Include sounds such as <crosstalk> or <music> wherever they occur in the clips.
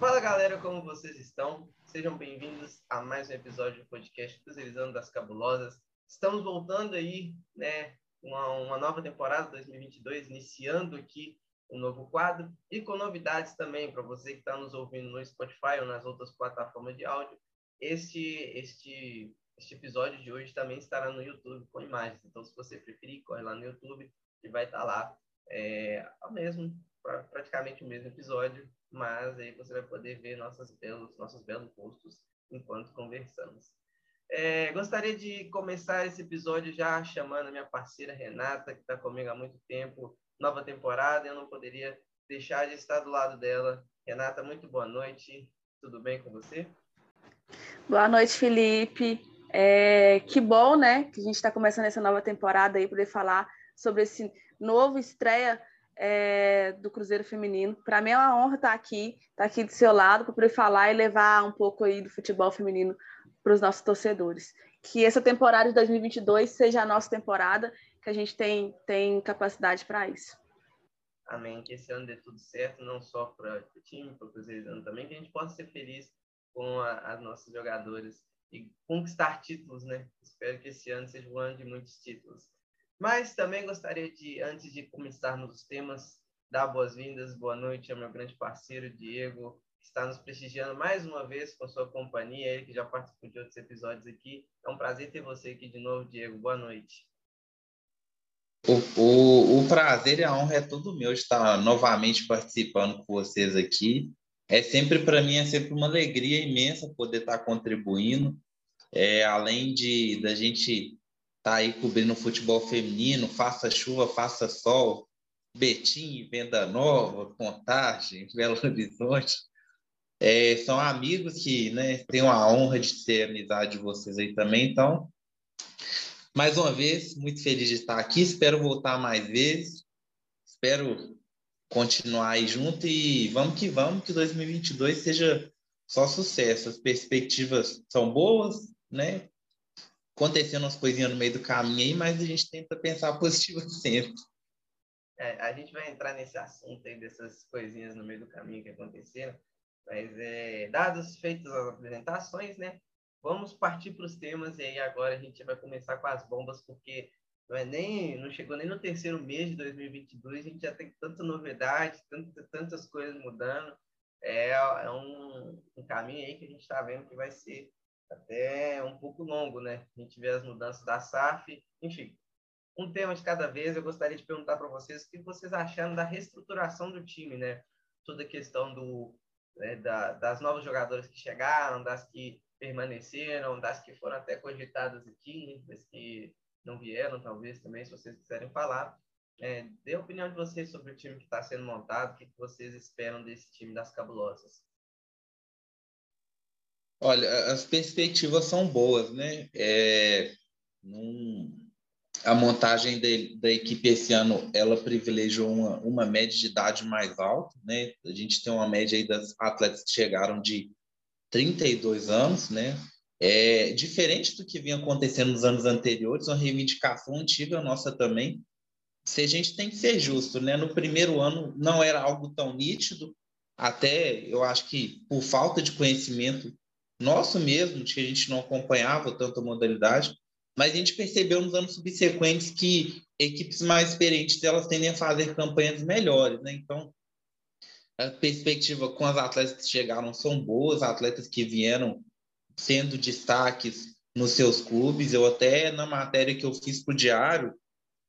Fala galera, como vocês estão? Sejam bem-vindos a mais um episódio do podcast Cruzeirizando das Cabulosas. Estamos voltando aí, né, uma, uma nova temporada 2022, iniciando aqui um novo quadro e com novidades também para você que está nos ouvindo no Spotify ou nas outras plataformas de áudio. Este, este, este episódio de hoje também estará no YouTube com imagens. Então, se você preferir, corre lá no YouTube e vai estar tá lá é, ao mesmo, praticamente o mesmo episódio, mas aí você vai poder ver nossas belos, nossos belos rostos enquanto conversamos. É, gostaria de começar esse episódio já chamando a minha parceira Renata, que está comigo há muito tempo, nova temporada, eu não poderia deixar de estar do lado dela. Renata, muito boa noite, tudo bem com você? Boa noite, Felipe. É, que bom, né, que a gente está começando essa nova temporada aí, poder falar sobre esse novo estreia é, do Cruzeiro Feminino. Para mim é uma honra estar aqui, estar aqui do seu lado, para poder falar e levar um pouco aí do futebol feminino para os nossos torcedores. Que essa temporada de 2022 seja a nossa temporada, que a gente tem, tem capacidade para isso. Amém. Que esse ano dê tudo certo, não só para o time, para o Cruzeiro também, que a gente possa ser feliz com as nossas jogadoras e conquistar títulos, né? Espero que esse ano seja um ano de muitos títulos. Mas também gostaria de, antes de começarmos os temas, dar boas-vindas, boa noite ao meu grande parceiro Diego, que está nos prestigiando mais uma vez com sua companhia, ele que já participou de outros episódios aqui. É um prazer ter você aqui de novo, Diego. Boa noite. O, o, o prazer e a honra é todo meu estar novamente participando com vocês aqui. É sempre, para mim, é sempre uma alegria imensa poder estar contribuindo. É, além de da gente tá aí cobrindo futebol feminino, faça chuva, faça sol, Betim, Venda Nova, Contagem, <laughs> Belo Horizonte. É, são amigos que né, tenho a honra de ter amizade de vocês aí também. Então, mais uma vez, muito feliz de estar aqui. Espero voltar mais vezes. Espero continuar aí junto e vamos que vamos, que 2022 seja só sucesso. As perspectivas são boas, né? Acontecendo umas coisinhas no meio do caminho aí, mas a gente tenta pensar <laughs> positivo sempre. É, a gente vai entrar nesse assunto aí dessas coisinhas no meio do caminho que aconteceram, mas é, dados feitas as apresentações, né? Vamos partir para os temas e aí agora a gente vai começar com as bombas, porque não é nem não chegou nem no terceiro mês de 2022, a gente já tem tanta novidade, tanta, tantas coisas mudando. É, é um, um caminho aí que a gente está vendo que vai ser até um pouco longo, né? A gente vê as mudanças da SAF, enfim. Um tema de cada vez, eu gostaria de perguntar para vocês o que vocês acharam da reestruturação do time, né? Toda a questão do, né, da, das novas jogadoras que chegaram, das que permaneceram, das que foram até cogitadas aqui, das que não vieram, talvez também, se vocês quiserem falar. É, dê a opinião de vocês sobre o time que está sendo montado, o que vocês esperam desse time das cabulosas. Olha, as perspectivas são boas, né? É, num, a montagem de, da equipe esse ano, ela privilegiou uma, uma média de idade mais alta, né? A gente tem uma média aí das atletas que chegaram de 32 anos, né? É diferente do que vinha acontecendo nos anos anteriores, uma reivindicação antiga nossa também. Se a gente tem que ser justo, né? No primeiro ano não era algo tão nítido, até eu acho que por falta de conhecimento nosso mesmo, que a gente não acompanhava tanto a modalidade, mas a gente percebeu nos anos subsequentes que equipes mais experientes elas tendem a fazer campanhas melhores, né? Então, a perspectiva com as atletas que chegaram são boas, atletas que vieram sendo destaques nos seus clubes. Eu até na matéria que eu fiz para o Diário,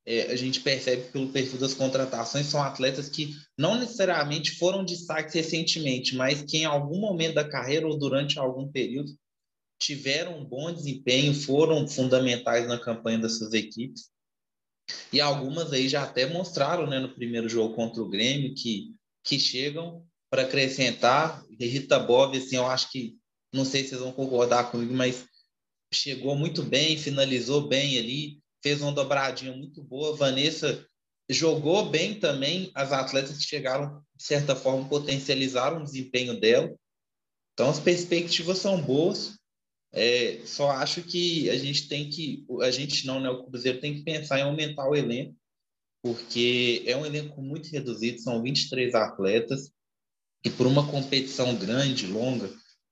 é, a gente percebe pelo perfil das contratações, são atletas que não necessariamente foram destaques recentemente, mas que em algum momento da carreira ou durante algum período tiveram um bom desempenho, foram fundamentais na campanha das suas equipes. E algumas aí já até mostraram né, no primeiro jogo contra o Grêmio que, que chegam para acrescentar. Rita Bob, assim, eu acho que, não sei se vocês vão concordar comigo, mas chegou muito bem, finalizou bem ali, fez uma dobradinha muito boa. Vanessa jogou bem também. As atletas que chegaram, de certa forma, potencializaram o desempenho dela. Então, as perspectivas são boas. É, só acho que a gente tem que, a gente não, né? O Cruzeiro tem que pensar em aumentar o elenco, porque é um elenco muito reduzido, são 23 atletas. E por uma competição grande, longa,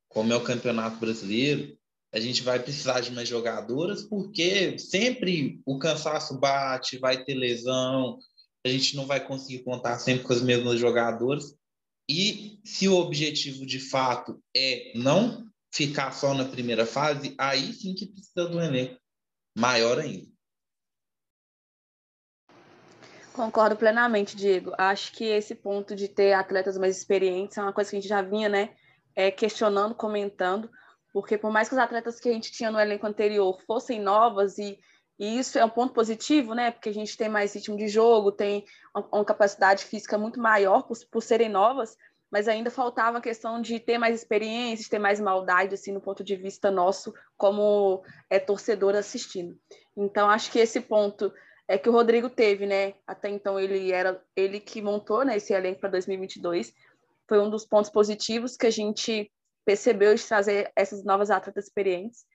como é o Campeonato Brasileiro, a gente vai precisar de mais jogadoras, porque sempre o cansaço bate, vai ter lesão, a gente não vai conseguir contar sempre com as mesmas jogadoras. E se o objetivo de fato é não ficar só na primeira fase, aí sim que precisa do elenco maior ainda. Concordo plenamente, Diego. Acho que esse ponto de ter atletas mais experientes é uma coisa que a gente já vinha, né, é, questionando, comentando, porque por mais que os atletas que a gente tinha no elenco anterior fossem novas e, e isso é um ponto positivo, né, porque a gente tem mais ritmo de jogo, tem uma, capacidade física muito maior por, por serem novas, mas ainda faltava a questão de ter mais experiência, de ter mais maldade, assim, no ponto de vista nosso, como é, torcedor assistindo. Então, acho que esse ponto é que o Rodrigo teve, né? Até então ele era ele que montou né, esse elenco para 2022. Foi um dos pontos positivos que a gente percebeu de trazer essas novas atletas experientes.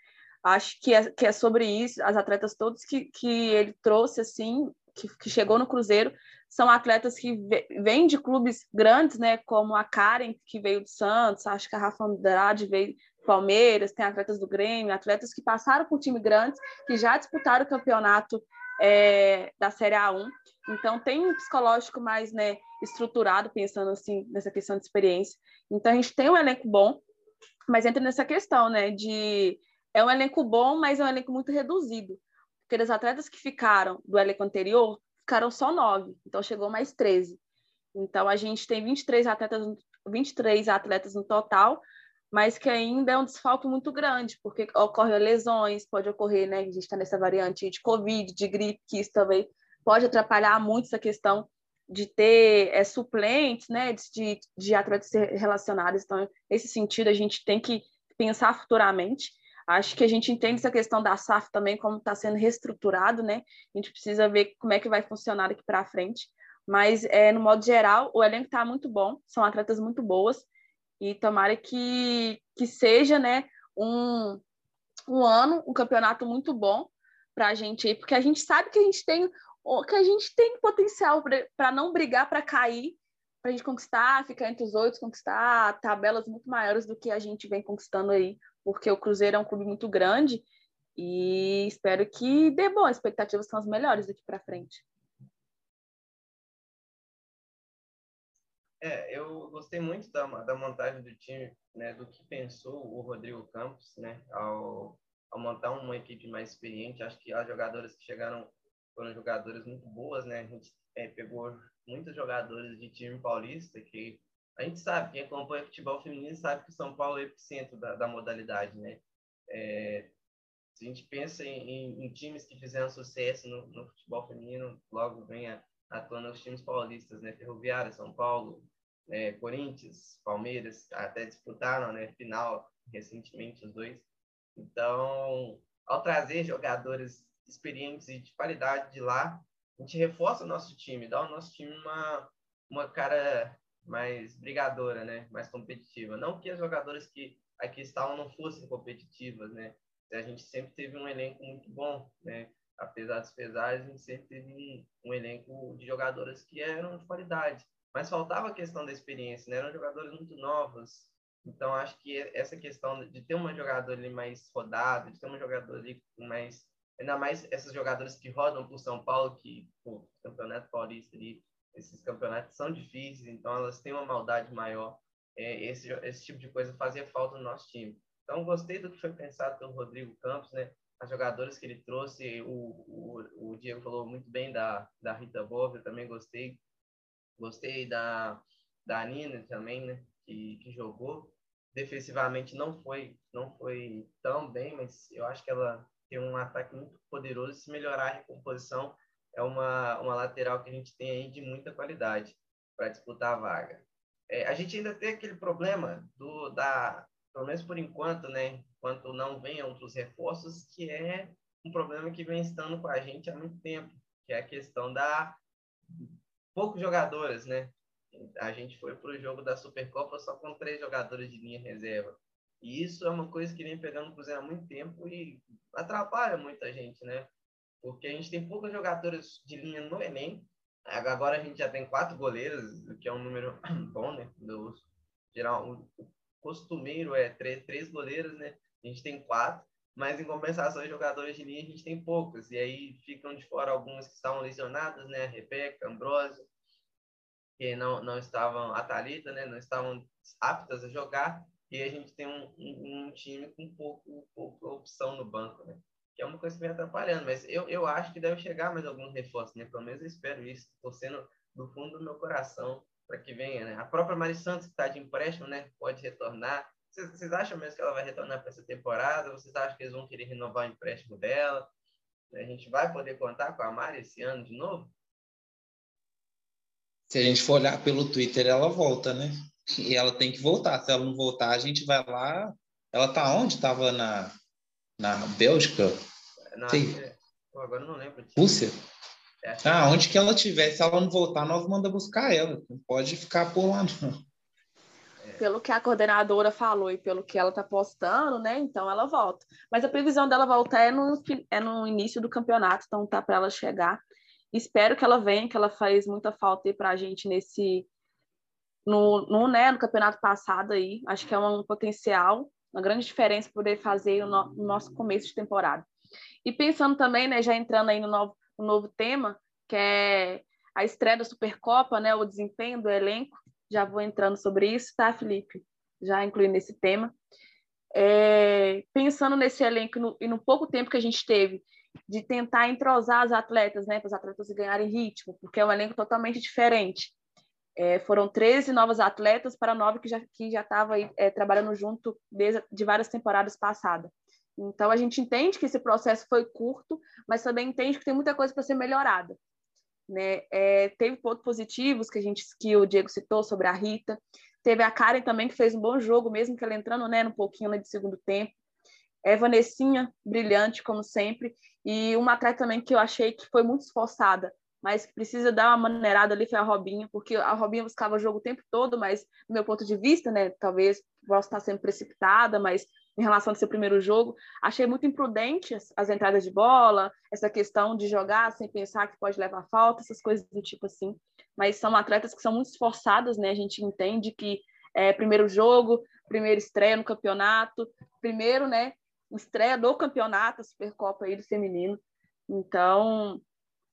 Acho que é, que é sobre isso, as atletas todas que, que ele trouxe, assim, que, que chegou no Cruzeiro, são atletas que vêm de clubes grandes, né, como a Karen, que veio do Santos, acho que a Rafa Andrade veio do Palmeiras, tem atletas do Grêmio, atletas que passaram por time grandes, que já disputaram o campeonato é, da Série A1. Então, tem um psicológico mais né, estruturado, pensando assim, nessa questão de experiência. Então, a gente tem um elenco bom, mas entra nessa questão, né, de... É um elenco bom, mas é um elenco muito reduzido. Porque os atletas que ficaram do elenco anterior ficaram só nove, então chegou mais 13. Então a gente tem 23 atletas, 23 atletas no total, mas que ainda é um desfalque muito grande, porque ocorrem lesões, pode ocorrer, né? A gente está nessa variante de Covid, de gripe, que isso também pode atrapalhar muito essa questão de ter é, suplentes, né? De, de atletas relacionados. Então, nesse sentido, a gente tem que pensar futuramente. Acho que a gente entende essa questão da SAF também, como está sendo reestruturado, né? A gente precisa ver como é que vai funcionar daqui para frente. Mas, é, no modo geral, o elenco está muito bom, são atletas muito boas, e tomara que, que seja né, um, um ano, um campeonato muito bom para a gente aí, porque a gente sabe que a gente tem que a gente tem potencial para não brigar para cair, para a gente conquistar, ficar entre os oito, conquistar tabelas muito maiores do que a gente vem conquistando aí porque o Cruzeiro é um clube muito grande e espero que dê bom. As expectativas são as melhores daqui para frente. É, eu gostei muito da, da montagem do time, né, do que pensou o Rodrigo Campos, né, ao, ao montar uma equipe mais experiente. Acho que as jogadoras que chegaram foram jogadoras muito boas, né? A gente é, pegou muitos jogadores de time paulista que a gente sabe, quem acompanha futebol feminino sabe que São Paulo é o epicentro da, da modalidade, né? É, se a gente pensa em, em, em, times que fizeram sucesso no, no futebol feminino, logo vem atuando os times paulistas, né? Ferroviária, São Paulo, né? Corinthians, Palmeiras, até disputaram, né? Final recentemente os dois. Então, ao trazer jogadores experientes e de qualidade de lá, a gente reforça o nosso time, dá ao nosso time uma, uma cara mais brigadora, né? Mais competitiva. Não que as jogadoras que aqui estavam não fossem competitivas, né? A gente sempre teve um elenco muito bom, né? Apesar dos pesares, a gente sempre teve um, elenco de jogadoras que eram de qualidade. Mas faltava a questão da experiência, né? Eram jogadoras muito novas. Então, acho que essa questão de ter uma jogadora ali mais rodada, de ter uma jogadora ali mais... Ainda mais essas jogadoras que rodam por São Paulo, que o Campeonato Paulista ali esses campeonatos são difíceis, então elas têm uma maldade maior. É, esse, esse tipo de coisa fazia falta no nosso time. Então, gostei do que foi pensado pelo Rodrigo Campos, né? As jogadoras que ele trouxe, o, o, o Diego falou muito bem da, da Rita Bova, eu também gostei. Gostei da, da Nina também, né? Que, que jogou. Defensivamente não foi, não foi tão bem, mas eu acho que ela tem um ataque muito poderoso. Se melhorar a recomposição, é uma, uma lateral que a gente tem aí de muita qualidade para disputar a vaga. É, a gente ainda tem aquele problema do da pelo menos por enquanto, né, enquanto não venham outros reforços, que é um problema que vem estando com a gente há muito tempo, que é a questão da poucos jogadores, né? A gente foi para o jogo da Supercopa só com três jogadores de linha reserva. E isso é uma coisa que vem pegando o Cruzeiro há muito tempo e atrapalha muita gente, né? porque a gente tem poucos jogadores de linha no Enem. Agora a gente já tem quatro goleiros, o que é um número <clears throat> bom, né? Do, geral, o costumeiro é três, três goleiros, né? A gente tem quatro, mas em compensação, os jogadores de linha a gente tem poucos, e aí ficam de fora alguns que estavam lesionados, né? Rebeca, Ambrosio, que não, não estavam, a Thalita, né? Não estavam aptas a jogar, e a gente tem um, um, um time com pouco, pouca opção no banco, né? Que é uma coisa que vem atrapalhando, mas eu, eu acho que deve chegar mais alguns reforços, né? Pelo menos eu espero isso, torcendo do fundo do meu coração para que venha, né? A própria Mari Santos, que está de empréstimo, né? Pode retornar. Vocês, acham mesmo que ela vai retornar para essa temporada? Vocês acham que eles vão querer renovar o empréstimo dela? A gente vai poder contar com a Mari esse ano de novo? Se a gente for olhar pelo Twitter, ela volta, né? E ela tem que voltar. Se ela não voltar, a gente vai lá. Ela tá onde? Tava na, na Bélgica? Na, Sim. Agora não lembro. Rússia? É. Ah, onde que ela estiver, se ela não voltar, nós manda buscar ela. Não pode ficar por lá, não. Pelo que a coordenadora falou e pelo que ela está postando, né? Então ela volta. Mas a previsão dela voltar é no, é no início do campeonato, então tá para ela chegar. Espero que ela venha, que ela faz muita falta aí para a gente nesse no, no, né, no campeonato passado aí. Acho que é um potencial, uma grande diferença poder fazer no, no nosso começo de temporada. E pensando também, né, já entrando aí no novo, no novo tema, que é a estreia da Supercopa, né, o desempenho do elenco. Já vou entrando sobre isso, tá, Felipe? Já incluindo esse tema. É, pensando nesse elenco no, e no pouco tempo que a gente teve de tentar entrosar as atletas, né, para os atletas ganharem ritmo, porque é um elenco totalmente diferente. É, foram 13 novas atletas para nove que já que já estava é, trabalhando junto desde de várias temporadas passadas. Então a gente entende que esse processo foi curto, mas também entende que tem muita coisa para ser melhorada. Né? É, teve pontos positivos que a gente que o Diego citou sobre a Rita. Teve a Karen também que fez um bom jogo, mesmo que ela entrando né, um pouquinho né, de segundo tempo. É Vanessinha, brilhante, como sempre. E uma atleta também que eu achei que foi muito esforçada, mas precisa dar uma maneirada ali foi a Robinha, porque a Robinha buscava o jogo o tempo todo, mas do meu ponto de vista, né, talvez possa estar sendo precipitada, mas em relação ao seu primeiro jogo. Achei muito imprudente as, as, entradas de bola, essa questão de jogar sem pensar que pode levar falta, essas coisas do tipo assim. Mas são atletas que são muito esforçadas, né? A gente entende que é primeiro jogo, primeira estreia no campeonato, primeiro, né? Estreia do campeonato, a Supercopa aí do feminino. Então,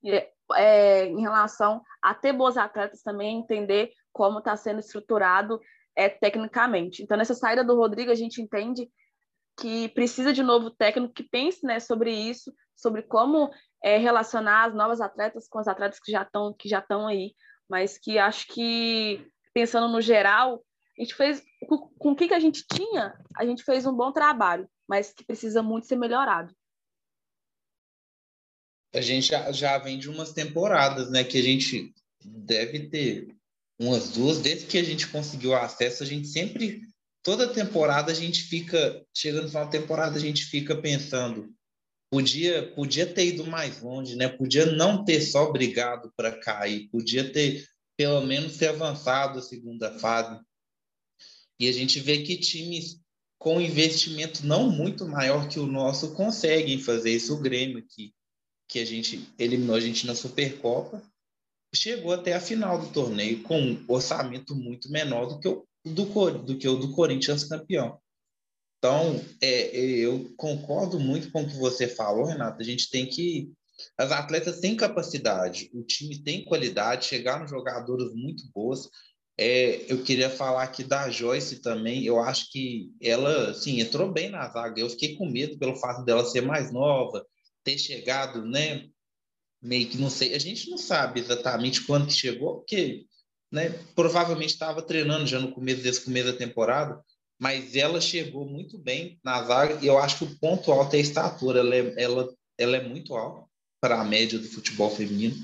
é, é, em relação a ter boas atletas também, entender como está sendo estruturado é, tecnicamente. Então, nessa saída do Rodrigo, a gente entende que precisa de novo técnico que pense né, sobre isso, sobre como é, relacionar as novas atletas com as atletas que já estão que já estão aí, mas que acho que pensando no geral, a gente fez com, o que, que a gente tinha, a gente fez um bom trabalho, mas que precisa muito ser melhorado. A gente já, já vem de umas temporadas, né, que a gente deve ter umas duas, desde que a gente conseguiu acesso, a gente sempre toda temporada a gente fica, chegando no final da temporada, a gente fica pensando, podia, podia ter ido mais longe, né? Podia não ter só brigado para cair, podia ter pelo menos ter avançado a segunda fase. E a gente vê que times com investimento não muito maior que o nosso conseguem fazer isso. O Grêmio, que, que a gente eliminou a gente na Supercopa, chegou até a final do torneio com um orçamento muito menor do que o do, do que o do Corinthians campeão. Então, é, é, eu concordo muito com o que você falou, Renata. A gente tem que. As atletas têm capacidade, o time tem qualidade, chegaram jogadoras muito boas. É, eu queria falar aqui da Joyce também. Eu acho que ela, assim, entrou bem na zaga. Eu fiquei com medo pelo fato dela ser mais nova, ter chegado, né? Meio que não sei. A gente não sabe exatamente quando que chegou, porque né? Provavelmente estava treinando já no começo desse começo da temporada, mas ela chegou muito bem na zaga e eu acho que o ponto alto é a estatura. Ela é, ela, ela é muito alta para a média do futebol feminino.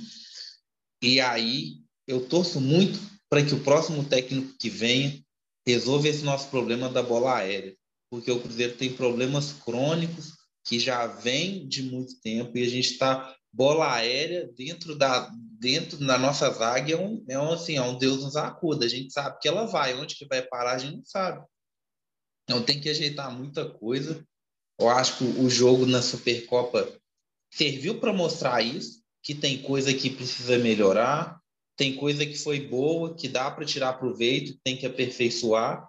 E aí eu torço muito para que o próximo técnico que venha resolva esse nosso problema da bola aérea, porque o Cruzeiro tem problemas crônicos que já vem de muito tempo e a gente está bola aérea dentro da dentro da nossa zaga é um, é um assim, é um Deus nos acuda. A gente sabe que ela vai, onde que vai parar a gente não sabe. Então tem que ajeitar muita coisa. Eu acho que o jogo na Supercopa serviu para mostrar isso, que tem coisa que precisa melhorar, tem coisa que foi boa, que dá para tirar proveito, tem que aperfeiçoar,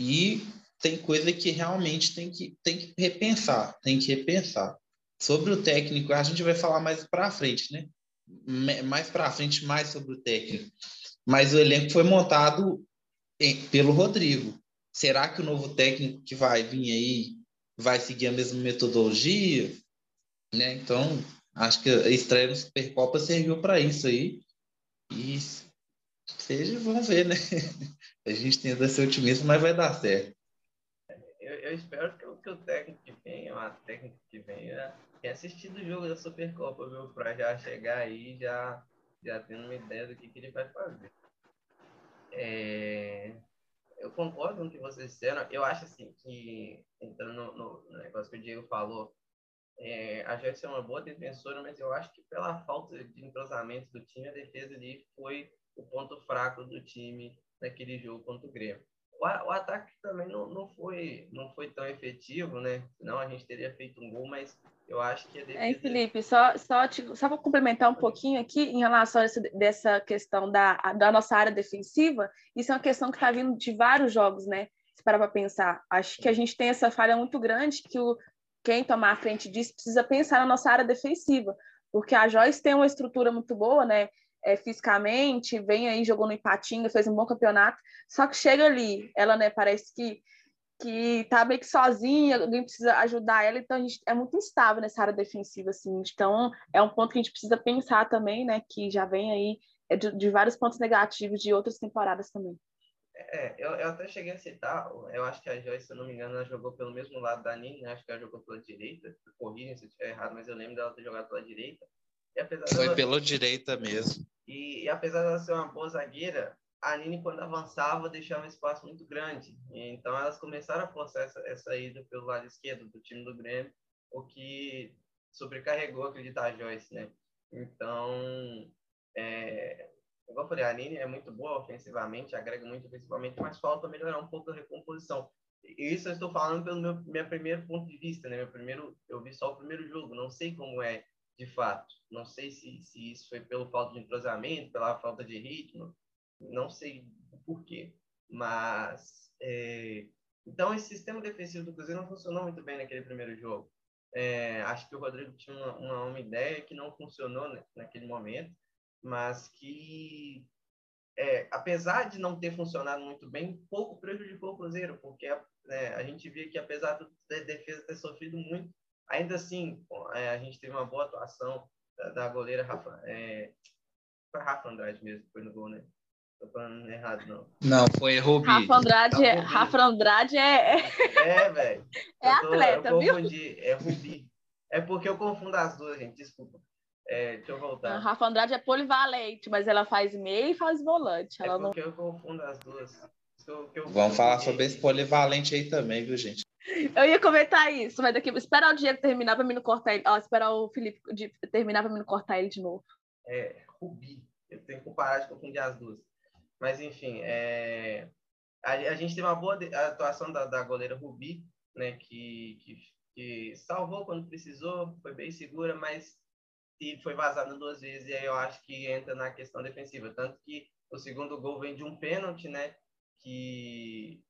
e tem coisa que realmente tem que, tem que repensar, tem que repensar. Sobre o técnico, a gente vai falar mais para frente, né? Mais para frente, mais sobre o técnico. Mas o elenco foi montado pelo Rodrigo. Será que o novo técnico que vai vir aí vai seguir a mesma metodologia? Né? Então, acho que a estreia no Supercopa serviu para isso aí. E seja, vamos ver, né? <laughs> A gente tenta ser otimista, mas vai dar certo. Eu, espero que, que, o técnico que venha, a técnica que venha, tenha assistido o jogo da Supercopa, viu? Para já chegar aí, já, já tendo uma ideia do que, que ele vai fazer. É, eu concordo com o que vocês disseram. Eu acho assim que, entrando no, no negócio que o Diego falou, é, a Joyce é uma boa defensora, mas eu acho que pela falta de entrosamento do time, a defesa ali foi o ponto fraco do time naquele jogo contra o Grêmio. O, o ataque também não, não, foi, não foi tão efetivo, né? Senão a gente teria feito um gol, mas eu acho que a defesa... É, Felipe, só, só, te, só vou complementar um pouquinho aqui em relação a essa, dessa questão da, da nossa área defensiva. Isso é uma questão que está vindo de vários jogos, né? Se parar para pensar. Acho que a gente tem essa falha muito grande que o, quem tomar a frente disso precisa pensar na nossa área defensiva, porque a Joyce tem uma estrutura muito boa, né? É, fisicamente, vem aí, jogou no Ipatinga, fez um bom campeonato, só que chega ali, ela, né, parece que que tá meio que sozinha, alguém precisa ajudar ela, então a gente é muito instável nessa área defensiva, assim, então é um ponto que a gente precisa pensar também, né, que já vem aí é de, de vários pontos negativos de outras temporadas também. É, eu, eu até cheguei a citar, eu acho que a Joyce, se eu não me engano, ela jogou pelo mesmo lado da Nini, né? acho que ela jogou pela direita, corrija se eu estiver errado, mas eu lembro dela ter jogado pela direita. Foi dela... pela direita mesmo. E, e, apesar dela ser uma boa zagueira, a Nini, quando avançava, deixava um espaço muito grande. Então, elas começaram a forçar essa, essa ida pelo lado esquerdo do time do Grêmio, o que sobrecarregou, acredito, a Joyce, né? Então, é, como eu falei, a Aline é muito boa ofensivamente, agrega muito ofensivamente, mas falta melhorar um pouco a recomposição. E isso eu estou falando pelo meu, meu primeiro ponto de vista, né? Meu primeiro, eu vi só o primeiro jogo, não sei como é de fato. Não sei se, se isso foi pelo falta de entrosamento, pela falta de ritmo, não sei o porquê. Mas, é... então, esse sistema defensivo do Cruzeiro não funcionou muito bem naquele primeiro jogo. É... acho que o Rodrigo tinha uma, uma, uma ideia que não funcionou né, naquele momento mas que, é, apesar de não ter funcionado muito bem, pouco prejudicou o Cruzeiro, porque é, a gente via que, apesar da defesa ter sofrido muito, ainda assim, é, a gente teve uma boa atuação da, da goleira Rafa, é, foi Rafa Andrade mesmo, foi no gol, né? Tô falando errado, não. Não, foi Rubi. Rafa Andrade, tá, é, Rafa Andrade é... É, velho. <laughs> É atleta, eu viu? Confundi, é Rubi. É porque eu confundo as duas, gente, desculpa. É, deixa eu voltar. A Rafa Andrade é polivalente, mas ela faz meia e faz volante. É ela porque não... eu confundo as duas. Eu, eu Vamos falar sobre esse polivalente aí também, viu, gente? Eu ia comentar isso, mas daqui esperar o Diego terminar para mim não cortar ele. Ó, esperar o Felipe de, terminar para mim não cortar ele de novo. É, Rubi. Eu tenho que parar de confundir as duas. Mas, enfim, é... a, a, gente teve uma boa atuação da, da goleira Rubi, né, que, que, que salvou quando precisou, foi bem segura, mas e foi vazado duas vezes, e aí eu acho que entra na questão defensiva. Tanto que o segundo gol vem de um pênalti, né? Que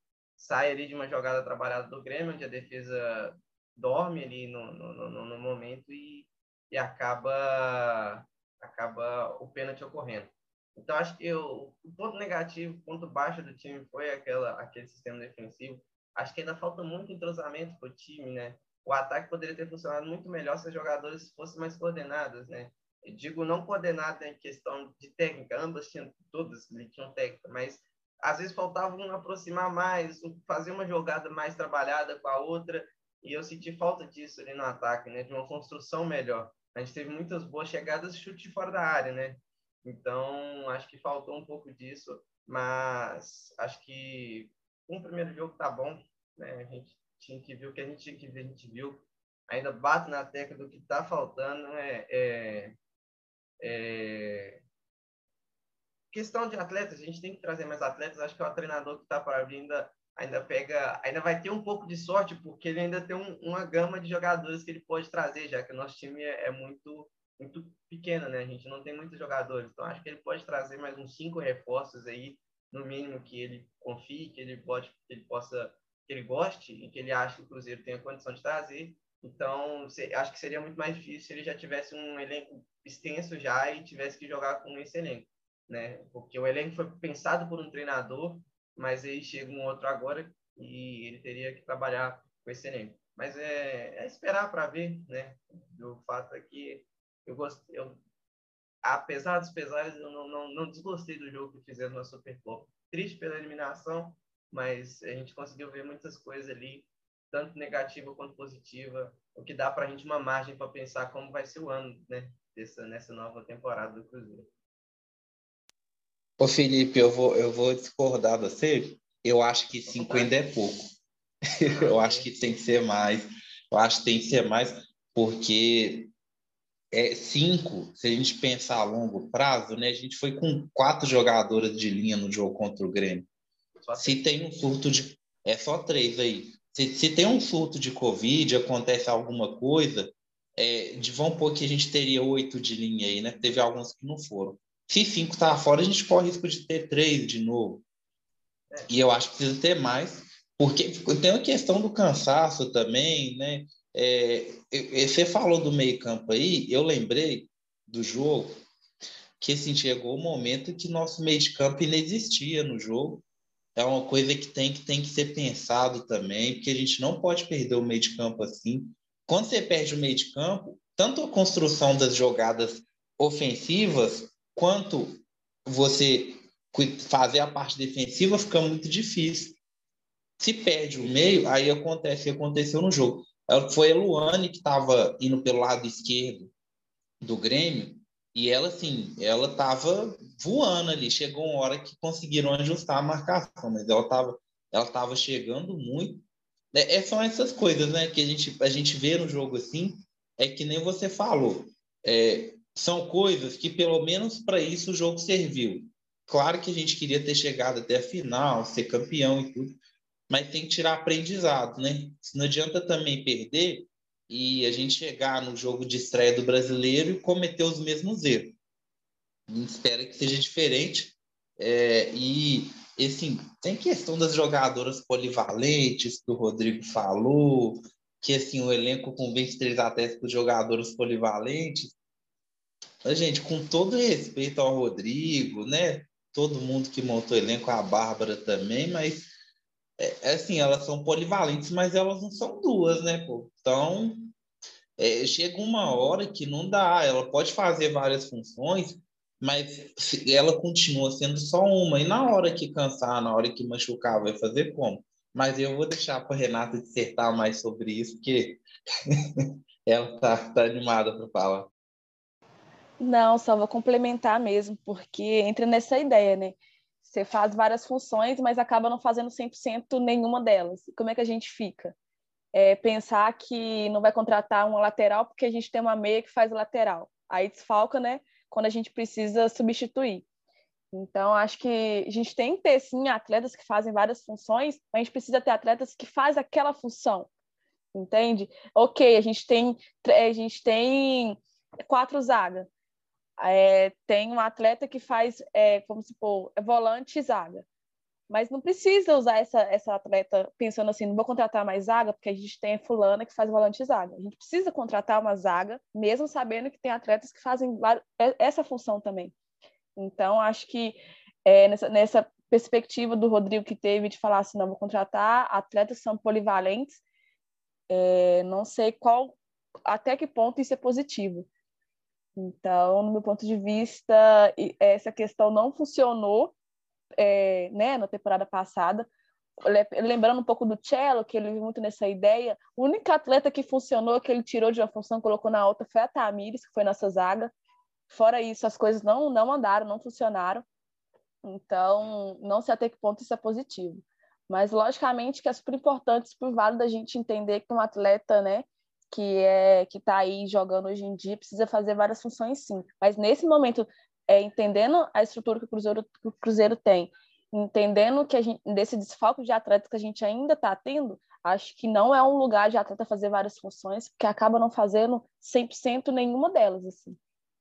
sai ali de uma jogada trabalhada do Grêmio, onde a defesa dorme ali no, no, no, no momento e, e acaba, acaba o pênalti ocorrendo. Então, acho que eu, o ponto negativo, o ponto baixo do time foi aquela, aquele sistema defensivo. Acho que ainda falta muito entrosamento para o time, né? o ataque poderia ter funcionado muito melhor se os jogadores fossem mais coordenados, né? Eu digo não coordenado em questão de técnica, ambas tinham, todas tinham técnica, mas às vezes faltava um aproximar mais, fazer uma jogada mais trabalhada com a outra, e eu senti falta disso ali no ataque, né? De uma construção melhor. A gente teve muitas boas chegadas, chute fora da área, né? Então, acho que faltou um pouco disso, mas acho que um primeiro jogo tá bom, né? A gente tinha que ver o que a gente tinha que ver, a gente viu. Ainda bato na tecla do que está faltando. É, é, é, Questão de atletas, a gente tem que trazer mais atletas. Acho que é o treinador que está para vir ainda, ainda pega, ainda vai ter um pouco de sorte, porque ele ainda tem um, uma gama de jogadores que ele pode trazer, já que o nosso time é, é muito muito pequena, né? A gente não tem muitos jogadores, então acho que ele pode trazer mais uns cinco reforços aí, no mínimo que ele confie, que ele pode, que ele possa, que ele goste e que ele ache que o Cruzeiro tem a condição de trazer. Então, acho que seria muito mais difícil se ele já tivesse um elenco extenso já e tivesse que jogar com esse elenco, né? Porque o elenco foi pensado por um treinador, mas aí chega um outro agora e ele teria que trabalhar com esse elenco. Mas é, é esperar para ver, né? O fato é que eu gostei, eu, apesar dos pesares, eu não, não, não desgostei do jogo que fizeram na Supercopa. Triste pela eliminação, mas a gente conseguiu ver muitas coisas ali, tanto negativa quanto positiva, o que dá para a gente uma margem para pensar como vai ser o ano, né? Dessa, nessa nova temporada do Cruzeiro. Ô Felipe, eu vou, eu vou discordar de você. Eu acho que cinco ainda é pouco. <laughs> eu acho que tem que ser mais. Eu acho que tem que ser mais, porque é, cinco, se a gente pensar a longo prazo, né, a gente foi com quatro jogadoras de linha no jogo contra o Grêmio. Se tem um surto de. É só três aí. Se, se tem um surto de Covid, acontece alguma coisa, é, de vão pôr que a gente teria oito de linha aí, né? Teve alguns que não foram. Se cinco tá fora, a gente corre risco de ter três de novo. É. E eu acho que precisa ter mais, porque tem a questão do cansaço também, né? É, você falou do meio campo aí, eu lembrei do jogo que assim, chegou o um momento que nosso meio de campo inexistia no jogo. É uma coisa que tem que, tem que ser pensado também, porque a gente não pode perder o meio de campo assim. Quando você perde o meio de campo, tanto a construção das jogadas ofensivas, quanto você fazer a parte defensiva fica muito difícil. Se perde o meio, aí acontece o que aconteceu no jogo. Foi a Luane que estava indo pelo lado esquerdo do Grêmio e ela, assim, ela estava voando ali. Chegou uma hora que conseguiram ajustar a marcação, mas ela estava ela tava chegando muito. É, é, são essas coisas, né, que a gente, a gente vê no jogo assim, é que nem você falou. É, são coisas que, pelo menos para isso, o jogo serviu. Claro que a gente queria ter chegado até a final, ser campeão e tudo, mas tem que tirar aprendizado, né? Não adianta também perder e a gente chegar no jogo de estreia do brasileiro e cometer os mesmos erros. A gente espera que seja diferente. É, e, assim, tem questão das jogadoras polivalentes, que o Rodrigo falou, que, assim, o elenco com 23 atletas jogadoras polivalentes. Gente, com todo respeito ao Rodrigo, né? Todo mundo que montou o elenco, a Bárbara também, mas é, é, assim, elas são polivalentes, mas elas não são duas, né, pô? Então, é, chega uma hora que não dá, ela pode fazer várias funções, mas ela continua sendo só uma, e na hora que cansar, na hora que machucar, vai fazer como? Mas eu vou deixar para Renata dissertar mais sobre isso, porque <laughs> ela tá, tá animada para falar. Não, só vou complementar mesmo, porque entra nessa ideia, né? Você faz várias funções, mas acaba não fazendo 100% nenhuma delas. Como é que a gente fica? É pensar que não vai contratar uma lateral porque a gente tem uma meia que faz lateral. Aí desfalca, né? Quando a gente precisa substituir. Então, acho que a gente tem que ter, sim, atletas que fazem várias funções, mas a gente precisa ter atletas que fazem aquela função, entende? Ok, a gente tem, a gente tem quatro zagas, é, tem um atleta que faz, é, como se for, é volante e zaga. Mas não precisa usar essa, essa atleta pensando assim, não vou contratar mais zaga, porque a gente tem a fulana que faz volante e zaga. A gente precisa contratar uma zaga, mesmo sabendo que tem atletas que fazem é, essa função também. Então, acho que é, nessa, nessa perspectiva do Rodrigo que teve de falar assim, não, vou contratar atletas são polivalentes, é, não sei qual, até que ponto isso é positivo. Então, no meu ponto de vista, essa questão não funcionou é, né, na temporada passada. Lembrando um pouco do Cello, que ele vive muito nessa ideia, o único atleta que funcionou, que ele tirou de uma função colocou na outra, foi a Tamires, que foi nossa zaga. Fora isso, as coisas não, não andaram, não funcionaram. Então, não sei até que ponto isso é positivo. Mas, logicamente, que é super importante, super válido a gente entender que um atleta, né, que é que está aí jogando hoje em dia precisa fazer várias funções sim. Mas nesse momento, é, entendendo a estrutura que o Cruzeiro, que o Cruzeiro tem, entendendo que a gente, desse desfalque de atletas que a gente ainda está tendo, acho que não é um lugar de atleta fazer várias funções, porque acaba não fazendo 100% nenhuma delas, assim.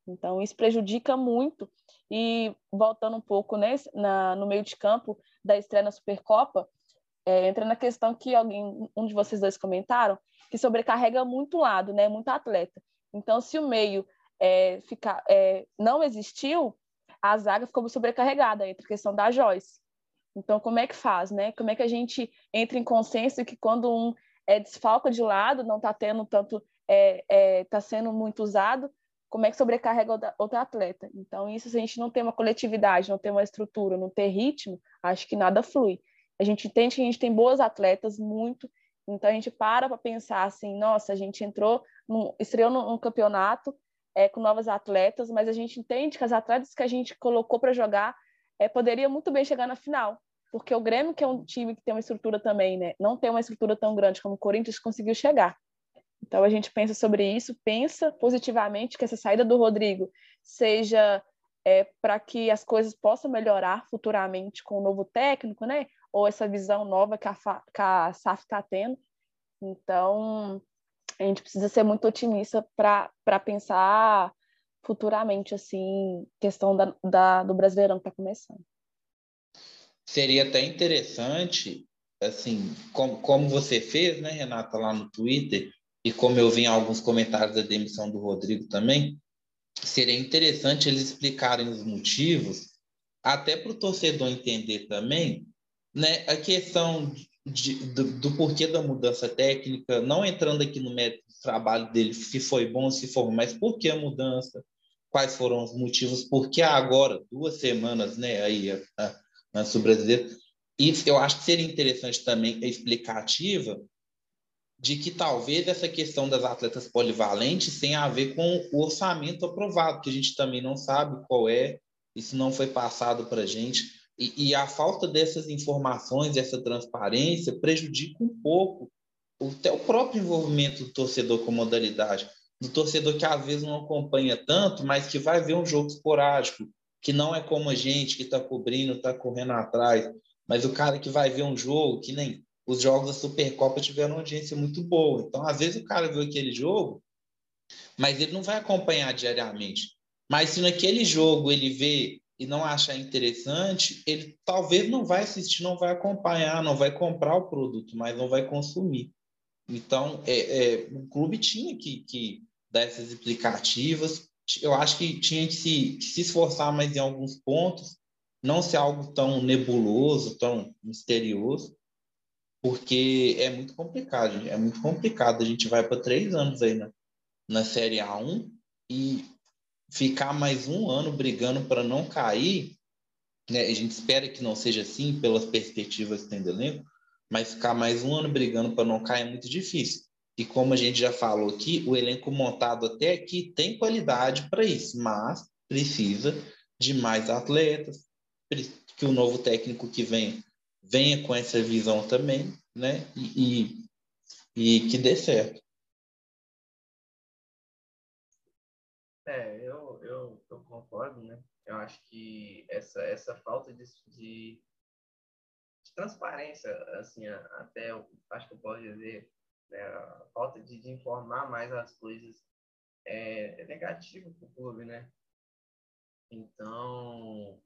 Então, isso prejudica muito. E voltando um pouco na, no meio de campo da estreia na Supercopa, é, entra na questão que alguém, um de vocês dois comentaram, que sobrecarrega muito lado, né, muito atleta. Então, se o meio é, ficar, é, não existiu, a zaga ficou sobrecarregada entre a questão da Joyce. Então, como é que faz, né? Como é que a gente entra em consenso que quando um é desfalca de lado, não está tendo tanto, está é, é, sendo muito usado, como é que sobrecarrega outro atleta? Então, isso se a gente não tem uma coletividade, não tem uma estrutura, não tem ritmo, acho que nada flui. A gente entende que a gente tem boas atletas, muito, então a gente para para pensar assim, nossa, a gente entrou, num, estreou num, campeonato é, com novas atletas, mas a gente entende que as atletas que a gente colocou para jogar é, poderia muito bem chegar na final, porque o Grêmio, que é um time que tem uma estrutura também, né, não tem uma estrutura tão grande como o Corinthians, conseguiu chegar. Então a gente pensa sobre isso, pensa positivamente que essa saída do Rodrigo seja é, para que as coisas possam melhorar futuramente com o novo técnico, né? Ou essa visão nova que a, que a SAF está tendo. Então, a gente precisa ser muito otimista para pensar futuramente, assim, questão da, da do Brasileirão que está começando. Seria até interessante, assim, como, como você fez, né, Renata, lá no Twitter, e como eu vi em alguns comentários da demissão do Rodrigo também, seria interessante eles explicarem os motivos, até para o torcedor entender também, né, a questão de, do, do, porquê da mudança técnica, não entrando aqui no mérito do trabalho dele, se foi bom, se for, mas por que a mudança, quais foram os motivos, por que agora, duas semanas, né, aí, a, a, a brasileiro. E eu acho que seria interessante também a explicativa de que talvez essa questão das atletas polivalentes tenha a ver com o orçamento aprovado, que a gente também não sabe qual é, isso não foi passado para a gente. E, e, a falta dessas informações, essa transparência, prejudica um pouco o, até o próprio envolvimento do torcedor com modalidade. Do torcedor que às vezes não acompanha tanto, mas que vai ver um jogo esporádico, que não é como a gente que está cobrindo, está correndo atrás, mas o cara que vai ver um jogo, que nem os jogos da Supercopa tiveram uma audiência muito boa. Então, às vezes, o cara viu aquele jogo, mas ele não vai acompanhar diariamente. Mas se naquele jogo ele vê e não achar interessante, ele talvez não vai assistir, não vai acompanhar, não vai comprar o produto, mas não vai consumir. Então, é, é, o clube tinha que, que dar essas explicativas. Eu acho que tinha que se, que se esforçar mais em alguns pontos, não ser algo tão nebuloso, tão misterioso, porque é muito complicado. É muito complicado. A gente vai para três anos aí na, na Série A1 e ficar mais um ano brigando para não cair, né? A gente espera que não seja assim pelas perspectivas que tem do elenco, mas ficar mais um ano brigando para não cair é muito difícil. E como a gente já falou aqui, o elenco montado até aqui tem qualidade para isso, mas precisa de mais atletas, que o novo técnico que vem venha com essa visão também, né? E, e, e que dê certo. É, eu, eu, eu concordo, né? Eu acho que essa, essa falta de, de, de transparência, assim, até acho que eu posso dizer, né, a falta de, de informar mais as coisas é, é negativo para o clube, né? Então,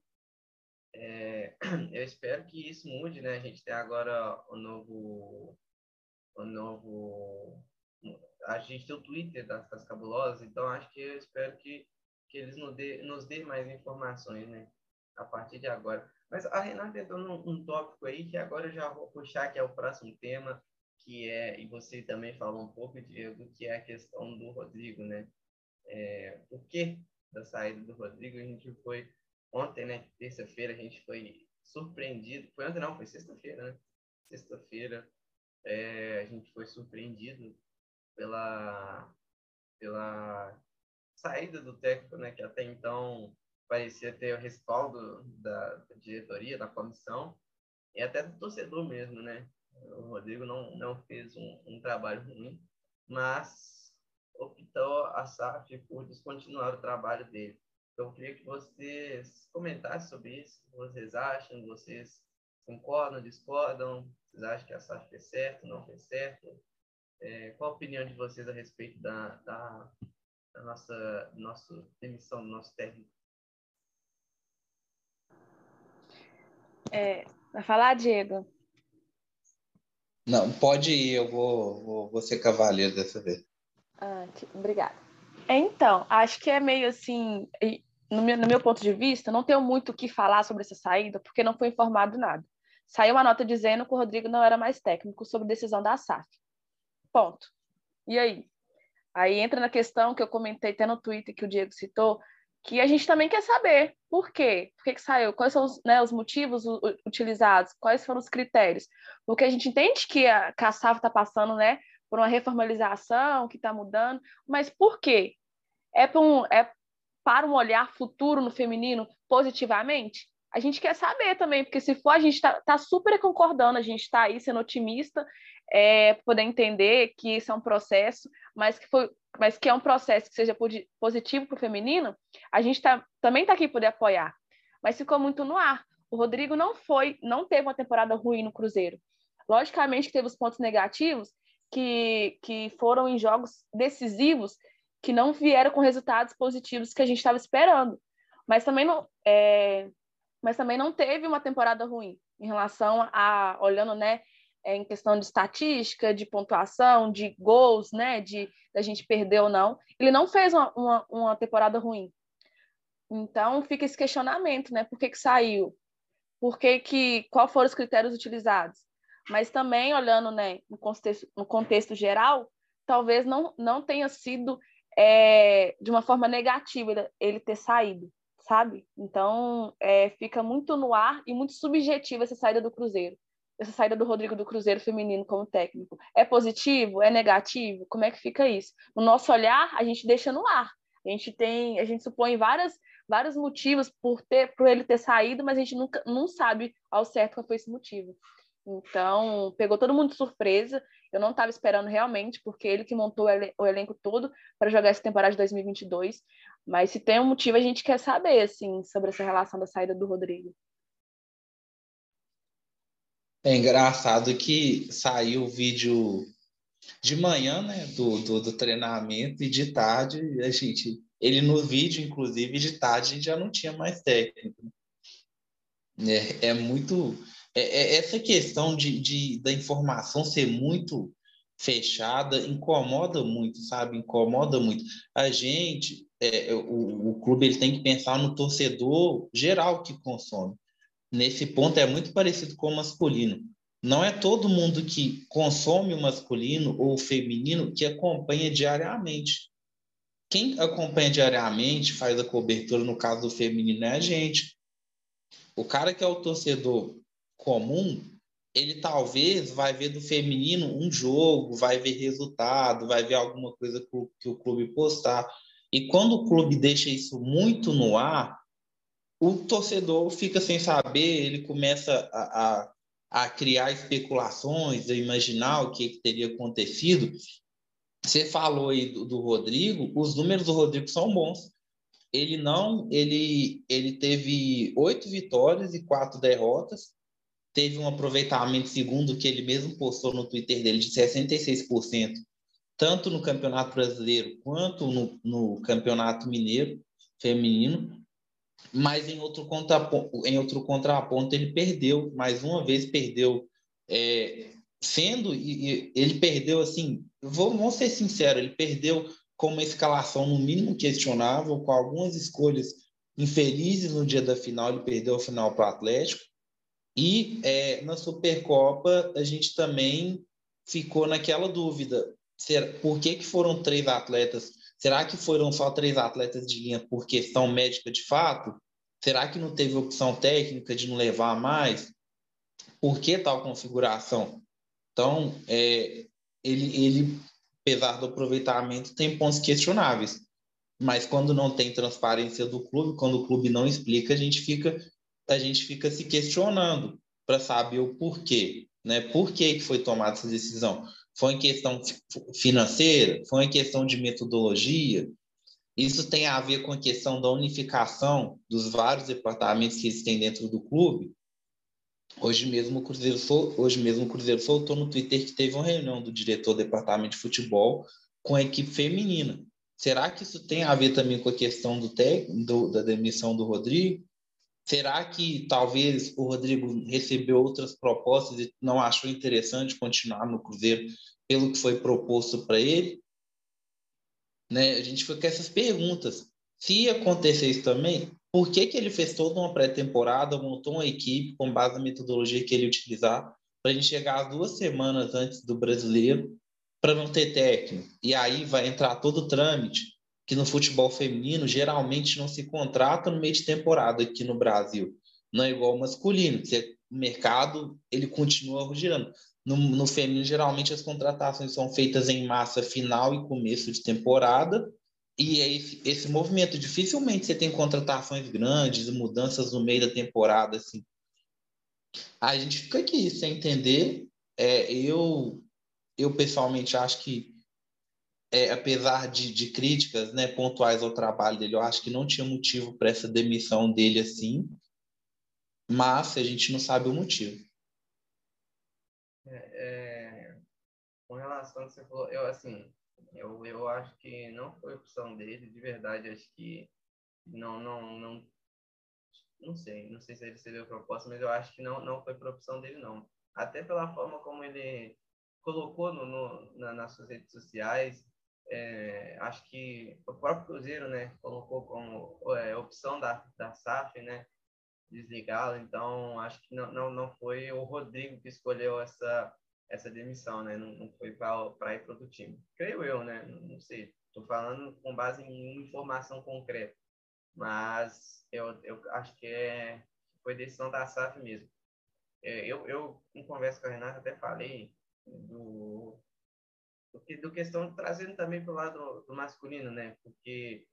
é, <clears throat> eu espero que isso mude, né? A gente tem agora o novo, o novo a gente tem o Twitter das, das cabulosas, então acho que eu espero que, que eles nos dê, nos dê mais informações, né? A partir de agora. Mas a Renata entrou num um tópico aí que agora eu já vou puxar, que é o próximo tema, que é, e você também falou um pouco, Diego, que é a questão do Rodrigo, né? É, por que da saída do Rodrigo? A gente foi ontem, né? Terça-feira, a gente foi surpreendido. Foi ontem, não, foi sexta-feira, né? Sexta-feira, é, a gente foi surpreendido pela, pela saída do técnico, né, que até então parecia ter o respaldo da, diretoria, da comissão, e até do torcedor mesmo, né? O Rodrigo não, não fez um, um trabalho ruim, mas optou a SAF por descontinuar o trabalho dele. Então, eu queria que vocês comentassem sobre isso. O que vocês acham? Vocês concordam, discordam? Vocês acham que a SAF fez certo, não fez certo? É, qual a opinião de vocês a respeito da, da, da nossa, nossa demissão do nosso técnico? É, vai falar, Diego? Não, pode ir, eu vou, vou, vou ser cavaleiro dessa vez. Ah, obrigada. Então, acho que é meio assim, no meu, no meu ponto de vista, não tenho muito o que falar sobre essa saída, porque não foi informado nada. Saiu uma nota dizendo que o Rodrigo não era mais técnico sobre decisão da SAF. Ponto. E aí? Aí entra na questão que eu comentei até no Twitter que o Diego citou, que a gente também quer saber por quê, por que, que saiu, quais são os, né, os motivos utilizados, quais foram os critérios. Porque a gente entende que a, que a SAF está passando né, por uma reformalização, que está mudando, mas por quê? É, um, é para um olhar futuro no feminino positivamente? A gente quer saber também, porque se for, a gente está tá super concordando, a gente está aí sendo otimista, é, poder entender que isso é um processo, mas que, foi, mas que é um processo que seja positivo para o feminino, a gente tá, também está aqui poder apoiar. Mas ficou muito no ar. O Rodrigo não foi, não teve uma temporada ruim no Cruzeiro. Logicamente que teve os pontos negativos, que, que foram em jogos decisivos que não vieram com resultados positivos que a gente estava esperando. Mas também não, é, mas também não teve uma temporada ruim em relação a olhando, né, é, em questão de estatística, de pontuação, de gols, né, de a gente perder ou não. Ele não fez uma, uma, uma, temporada ruim. Então fica esse questionamento, né? Por que, que saiu? Por que, que qual foram os critérios utilizados? Mas também olhando, né, no contexto, no contexto geral, talvez não, não tenha sido é, de uma forma negativa ele ter saído, sabe? Então, é, fica muito no ar e muito subjetiva essa saída do Cruzeiro. Essa saída do Rodrigo do Cruzeiro feminino como técnico. É positivo? É negativo? Como é que fica isso? No nosso olhar, a gente deixa no ar. A gente tem, a gente supõe várias, vários motivos por ter, por ele ter saído, mas a gente nunca não sabe ao certo qual foi esse motivo. Então, pegou todo mundo de surpresa. Eu não estava esperando realmente, porque ele que montou o elenco todo para jogar essa temporada de 2022. Mas se tem um motivo, a gente quer saber, assim, sobre essa relação da saída do Rodrigo. É engraçado que saiu o vídeo de manhã, né, do, do, do, treinamento, e de tarde a gente, ele no vídeo, inclusive, de tarde a gente já não tinha mais técnico. É, é muito é, é, essa questão de, de, da informação ser muito fechada incomoda muito, sabe? Incomoda muito. A gente, é, o, o clube, ele tem que pensar no torcedor geral que consome. Nesse ponto é muito parecido com o masculino. Não é todo mundo que consome o masculino ou o feminino que acompanha diariamente. Quem acompanha diariamente, faz a cobertura, no caso do feminino, é a gente. O cara que é o torcedor comum, ele talvez vai ver do feminino um jogo, vai ver resultado, vai ver alguma coisa que o clube postar. E quando o clube deixa isso muito no ar, o torcedor fica sem saber, ele começa a, a, a criar especulações, a imaginar o que, que teria acontecido. Você falou aí do, do Rodrigo, os números do Rodrigo são bons ele não, ele, ele teve oito vitórias e quatro derrotas, teve um aproveitamento, segundo que ele mesmo postou no Twitter dele, de 66%, tanto no Campeonato Brasileiro quanto no, no Campeonato Mineiro Feminino. Mas em outro, contraponto, em outro contraponto, ele perdeu, mais uma vez perdeu, é, sendo, e, ele perdeu assim, vou, vou ser sincero, ele perdeu com uma escalação no mínimo questionável, com algumas escolhas infelizes no dia da final, ele perdeu a final para o Atlético, e é, na Supercopa, a gente também ficou naquela dúvida: por que, que foram três atletas? Será que foram só três atletas de linha por questão médica de fato? Será que não teve opção técnica de não levar mais? Por que tal configuração? Então, é, ele, ele, apesar do aproveitamento, tem pontos questionáveis. Mas quando não tem transparência do clube, quando o clube não explica, a gente fica a gente fica se questionando para saber o porquê, né? Por que, que foi tomada essa decisão? Foi em questão financeira? Foi em questão de metodologia? Isso tem a ver com a questão da unificação dos vários departamentos que existem dentro do clube. Hoje mesmo o Cruzeiro, hoje mesmo o Cruzeiro soltou no Twitter que teve uma reunião do diretor do departamento de futebol com a equipe feminina. Será que isso tem a ver também com a questão do, do da demissão do Rodrigo? Será que talvez o Rodrigo recebeu outras propostas e não achou interessante continuar no Cruzeiro pelo que foi proposto para ele? Né? A gente fica com essas perguntas. Se acontecer isso também, por que, que ele fez toda uma pré-temporada, montou uma equipe com base na metodologia que ele utilizar, para a gente chegar duas semanas antes do brasileiro, para não ter técnico? E aí vai entrar todo o trâmite que no futebol feminino geralmente não se contrata no meio de temporada aqui no Brasil. Não é igual ao masculino, que o mercado ele continua girando. No, no feminino, geralmente as contratações são feitas em massa final e começo de temporada, e é esse, esse movimento, dificilmente você tem contratações grandes, mudanças no meio da temporada, assim. A gente fica aqui sem entender. É, eu, eu pessoalmente acho que é, apesar de, de, críticas né, pontuais ao trabalho dele, eu acho que não tinha motivo para essa demissão dele assim, mas a gente não sabe o motivo. É, é, com relação ao que você falou, eu assim, eu, eu acho que não foi opção dele, de verdade, acho que não, não, não, não sei, não sei se ele recebeu a proposta, mas eu acho que não, não foi por opção dele, não. Até pela forma como ele colocou no, no na, nas suas redes sociais, é, acho que o próprio Cruzeiro, né, colocou como é, opção da, da SAF, né, desligá-lo. Então, acho que não, não, não foi o Rodrigo que escolheu essa, essa demissão, né, não, não foi para ir para outro time. Creio eu, né, não, sei. Estou falando com base em informação concreta, mas eu, eu acho que é, foi decisão da SAF mesmo. É, eu, eu, em conversa com a Renata, até falei do do, do questão trazendo também para o lado do masculino, né? Porque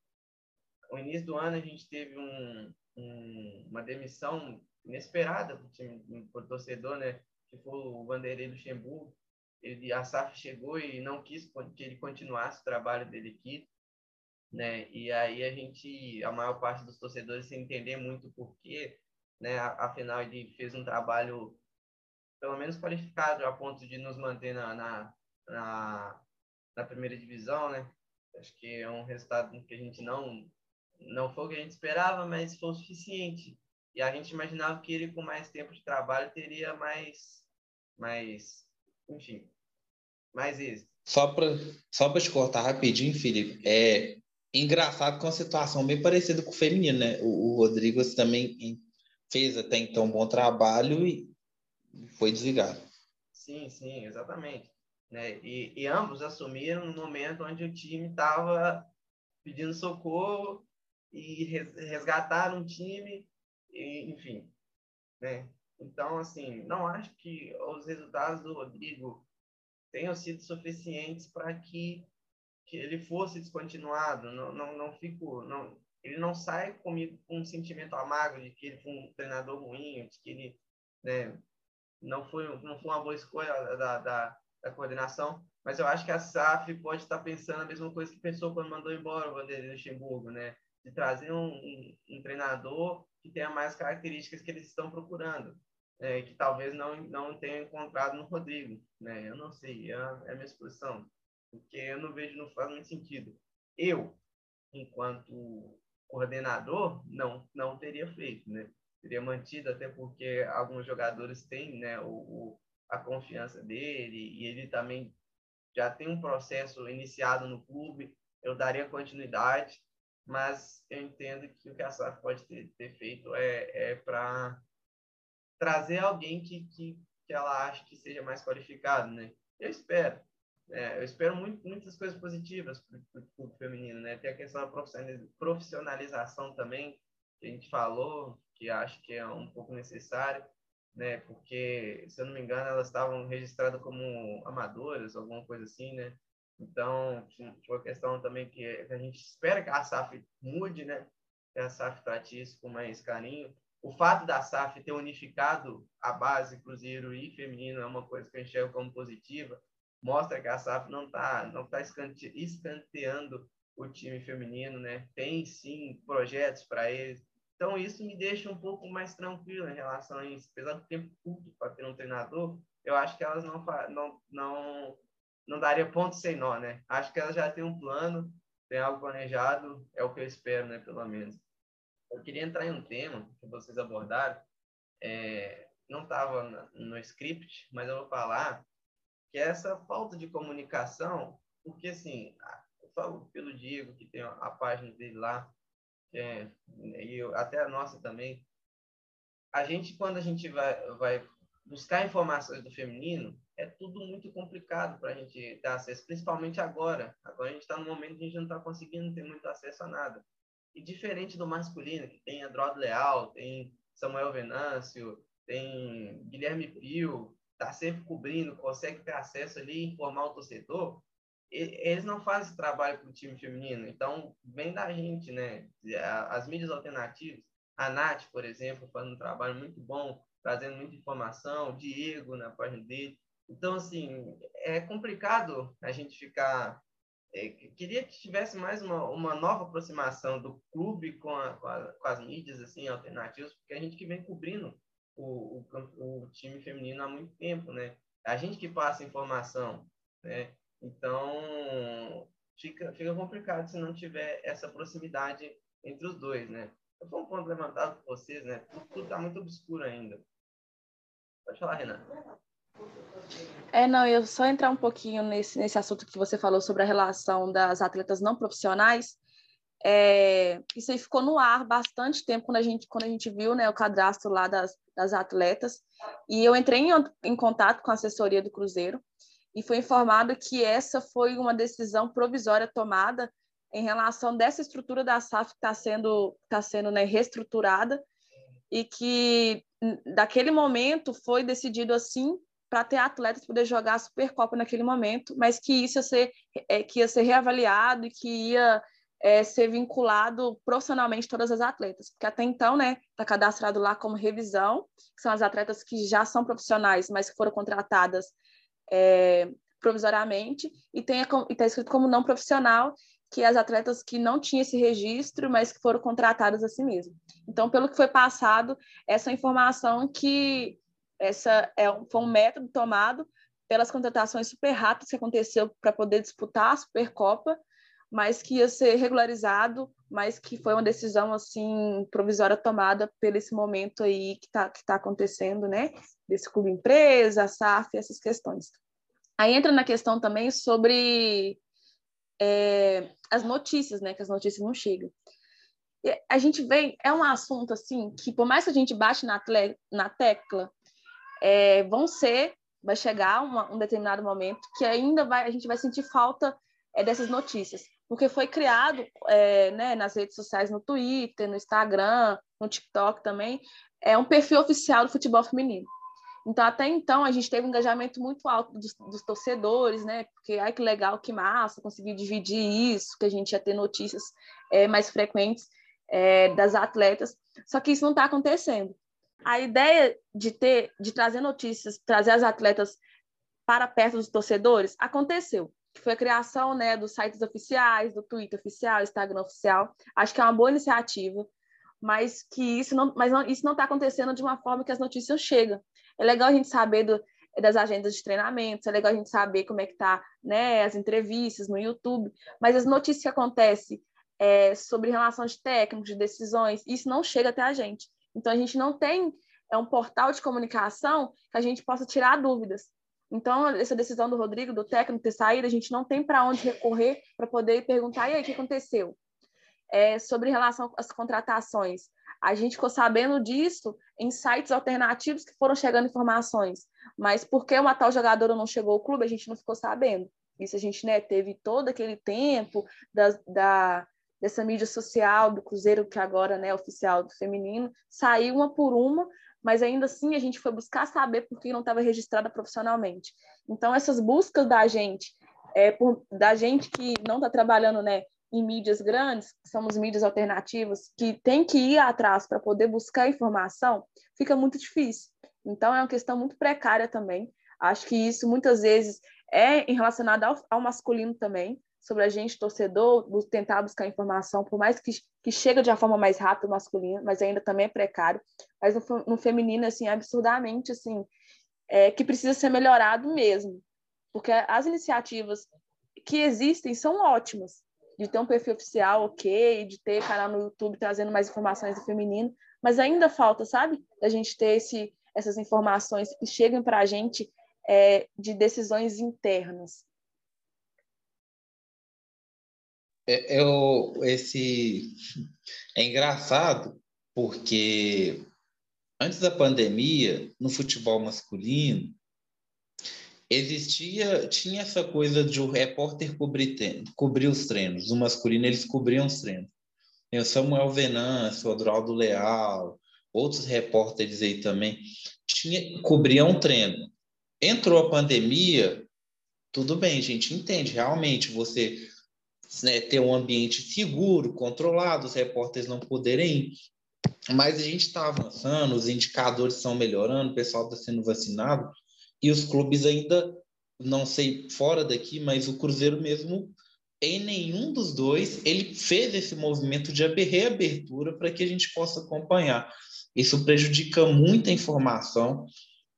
no início do ano a gente teve um, um, uma demissão inesperada para o time, torcedor, né? Que foi o Vanderlei Luxemburgo. Ele, a SAF chegou e não quis que ele continuasse o trabalho dele aqui, né? E aí a gente, a maior parte dos torcedores sem entender muito por quê, né? Afinal ele fez um trabalho pelo menos qualificado a ponto de nos manter na, na, na, na primeira divisão, né? Acho que é um resultado que a gente não não foi o que a gente esperava, mas foi o suficiente. E a gente imaginava que ele com mais tempo de trabalho teria mais mais, enfim, mais êxito. Só para só para te cortar rapidinho, Felipe, é engraçado com uma situação bem parecida com o feminino, né? O, o Rodrigo também fez até então um bom trabalho e foi desligado. Sim, sim, exatamente. Né? E, e ambos assumiram no momento onde o time estava pedindo socorro e resgataram o time, e, enfim. Né? Então, assim, não acho que os resultados do Rodrigo tenham sido suficientes para que, que ele fosse descontinuado. Não, não, não fico, não, ele não sai comigo com um sentimento amargo de que ele foi um treinador ruim, de que ele né, não, foi, não foi uma boa escolha da, da, da coordenação, mas eu acho que a SAF pode estar pensando a mesma coisa que pensou quando mandou embora o Vanderlei Luxemburgo, né? De trazer um, um, um, treinador que tenha mais características que eles estão procurando, né? que talvez não, não tenham encontrado no Rodrigo, né? Eu não sei, é é a minha exposição, porque eu não vejo, não faz muito sentido. Eu, enquanto coordenador, não, não teria feito, né? Teria mantido, até porque alguns jogadores têm, né, o, o a confiança dele e ele também já tem um processo iniciado no clube, eu daria continuidade, mas eu entendo que o que a SAF pode ter, ter feito é, é para trazer alguém que, que, que ela acha que seja mais qualificado, né? Eu espero. É, eu espero muito, muitas coisas positivas para o clube feminino, né? Tem a questão da profissionalização também, que a gente falou, que acho que é um pouco necessário né? Porque, se eu não me engano, elas estavam registradas como amadoras, alguma coisa assim, né? Então, uma questão também que a gente espera que a SAF mude, né? Que a SAF trate isso com mais carinho. O fato da SAF ter unificado a base Cruzeiro e feminino é uma coisa que eu enxergo como positiva. Mostra que a SAF não está não tá escanteando o time feminino, né? Tem sim projetos para eles. Então isso me deixa um pouco mais tranquilo em relação a isso. Apesar do tempo curto para ter um treinador, eu acho que elas não não não não daria ponto sem nó, né? Acho que elas já têm um plano, tem algo planejado, é o que eu espero, né? Pelo menos. Eu queria entrar em um tema que vocês abordaram, é, não estava no script, mas eu vou falar que é essa falta de comunicação, porque assim, eu falo pelo Diego, que tem a página dele lá, é, e até a nossa também, a gente, quando a gente vai, vai buscar informações do feminino, é tudo muito complicado para a gente ter acesso, principalmente agora. Agora a gente está no momento que a gente não está conseguindo ter muito acesso a nada. E diferente do masculino, que tem Androd Leal, tem Samuel Venâncio, tem Guilherme Pio, está sempre cobrindo, consegue ter acesso ali, informar o torcedor, eles não fazem trabalho para o time feminino. Então, vem da gente, né? As mídias alternativas, a Nath, por exemplo, faz um trabalho muito bom, trazendo muita informação, o Diego na página dele. Então, assim, é complicado a gente ficar. É, queria que tivesse mais uma, uma nova aproximação do clube com, a, com, a, com, as mídias assim, alternativas, porque a gente que vem cobrindo o, o, o, time feminino há muito tempo, né? A gente que passa informação, né? Então, fica, fica complicado se não tiver essa proximidade entre os dois, né? Foi um ponto levantado por vocês, né? Tudo está muito obscuro ainda. Pode falar, Renan. É, não, eu só entrar um pouquinho nesse, nesse assunto que você falou sobre a relação das atletas não profissionais. É, isso aí ficou no ar bastante tempo quando a gente, quando a gente viu né, o cadastro lá das, das atletas. E eu entrei em, em contato com a assessoria do Cruzeiro e foi informado que essa foi uma decisão provisória tomada em relação dessa estrutura da SAF que está sendo, tá sendo né, reestruturada e que daquele momento foi decidido assim para ter atletas poder jogar a Supercopa naquele momento, mas que isso ia ser, é, que ia ser reavaliado e que ia é, ser vinculado profissionalmente todas as atletas, porque até então, né, está cadastrado lá como revisão, que são as atletas que já são profissionais, mas que foram contratadas é, provisoriamente, e está escrito como não profissional, que as atletas que não tinham esse registro, mas que foram contratadas assim mesmo. Então, pelo que foi passado, essa informação que essa é foi um método tomado pelas contratações super rápidas que aconteceu para poder disputar a Supercopa, mas que ia ser regularizado, mas que foi uma decisão assim provisória tomada pelo esse momento aí que está que tá acontecendo, né? Desse clube empresa, SAF, essas questões. Aí entra na questão também sobre é, as notícias, né? Que as notícias não chegam a gente vê, é um assunto assim que por mais que a gente bate na, na tecla é, vão ser, vai chegar uma, um determinado momento que ainda vai, a gente vai sentir falta é, dessas notícias, porque foi criado é, né, nas redes sociais, no Twitter, no Instagram, no TikTok também, é um perfil oficial do futebol feminino. Então, até então, a gente teve um engajamento muito alto dos, dos, torcedores, né? Porque, ai, que legal, que massa, conseguir dividir isso, que a gente ia ter notícias é, mais frequentes é, das atletas. Só que isso não está acontecendo a ideia de ter, de trazer notícias, trazer as atletas para perto dos torcedores, aconteceu. Foi a criação né, dos sites oficiais, do Twitter oficial, Instagram oficial. Acho que é uma boa iniciativa, mas que isso não, mas não, isso não está acontecendo de uma forma que as notícias chegam. É legal a gente saber do, das agendas de treinamentos, é legal a gente saber como é que tá, né, as entrevistas no YouTube, mas as notícias que acontecem é, sobre relação de técnicos, de decisões, isso não chega até a gente. Então, a gente não tem é um portal de comunicação que a gente possa tirar dúvidas. Então, essa decisão do Rodrigo, do técnico, ter saído, a gente não tem para onde recorrer para poder perguntar, e aí, o que aconteceu? É, sobre relação às contratações. A gente ficou sabendo disso em sites alternativos que foram chegando informações, mas por que uma tal jogadora não chegou ao clube, a gente não ficou sabendo. Isso a gente né, teve todo aquele tempo da, da, dessa mídia social do Cruzeiro, que agora né, é oficial do feminino, saiu uma por uma, mas ainda assim a gente foi buscar saber por que não estava registrada profissionalmente. Então, essas buscas da gente, é, por, da gente que não está trabalhando né, em mídias grandes, que somos mídias alternativas, que tem que ir atrás para poder buscar informação, fica muito difícil. Então, é uma questão muito precária também. Acho que isso muitas vezes é relacionado ao, ao masculino também sobre a gente, torcedor, tentar buscar informação, por mais que, que chega de uma forma mais rápida masculina, mas ainda também é precário. Mas no, no feminino, assim, absurdamente, assim, é, que precisa ser melhorado mesmo. Porque as iniciativas que existem são ótimas, de ter um perfil oficial, ok, de ter canal no YouTube trazendo mais informações do feminino, mas ainda falta, sabe, da gente ter esse, essas informações que chegam para a gente é, de decisões internas. É, eu, esse é engraçado porque antes da pandemia, no futebol masculino, existia, tinha essa coisa de o repórter cobrir, cobrir os treinos. No masculino, eles cobriam os treinos. Tem o Samuel Venâncio, o Adroaldo Leal, outros repórteres aí também, tinha, cobriam treino. Entrou a pandemia, tudo bem, a gente entende, realmente, você né, ter um ambiente seguro, controlado, os repórteres não poderem ir. Mas a gente está avançando, os indicadores estão melhorando, o pessoal está sendo vacinado, e os clubes ainda, não sei fora daqui, mas o Cruzeiro mesmo, em nenhum dos dois, ele fez esse movimento de reabertura para que a gente possa acompanhar. Isso prejudica muita informação.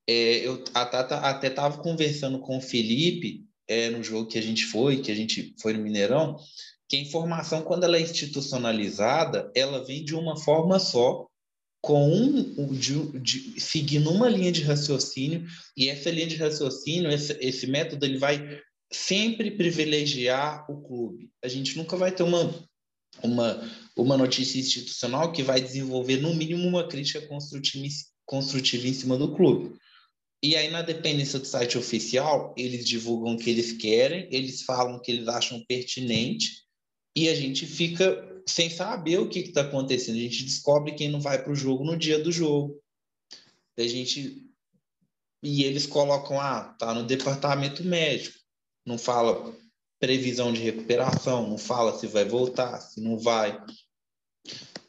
É, eu até estava conversando com o Felipe é, no jogo que a gente foi, que a gente foi no Mineirão, que a informação, quando ela é institucionalizada, ela vem de uma forma só, com de, de, seguindo uma linha de raciocínio, e essa linha de raciocínio, esse, esse método, ele vai sempre privilegiar o clube. A gente nunca vai ter uma, uma, uma notícia institucional que vai desenvolver, no mínimo, uma crítica construtiva, construtiva em cima do clube. E aí, na dependência do site oficial, eles divulgam o que eles querem, eles falam o que eles acham pertinente, e a gente fica sem saber o que está acontecendo. A gente descobre quem não vai para o jogo no dia do jogo. A gente e eles colocam ah, tá no departamento médico. Não fala previsão de recuperação, não fala se vai voltar, se não vai.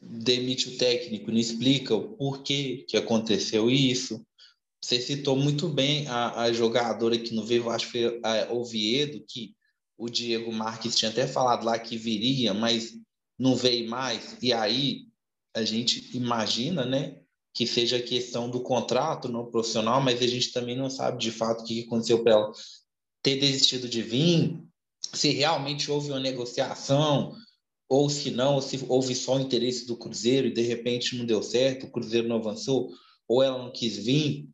Demite o técnico, não explica o porquê que aconteceu isso. Você citou muito bem a, a jogadora que não veio, acho que foi a Oviedo, que o Diego Marques tinha até falado lá que viria, mas não veio mais. E aí a gente imagina, né, que seja questão do contrato não profissional, mas a gente também não sabe de fato o que aconteceu para ela ter desistido de vir, se realmente houve uma negociação, ou se não, ou se houve só o interesse do Cruzeiro e de repente não deu certo, o Cruzeiro não avançou, ou ela não quis vir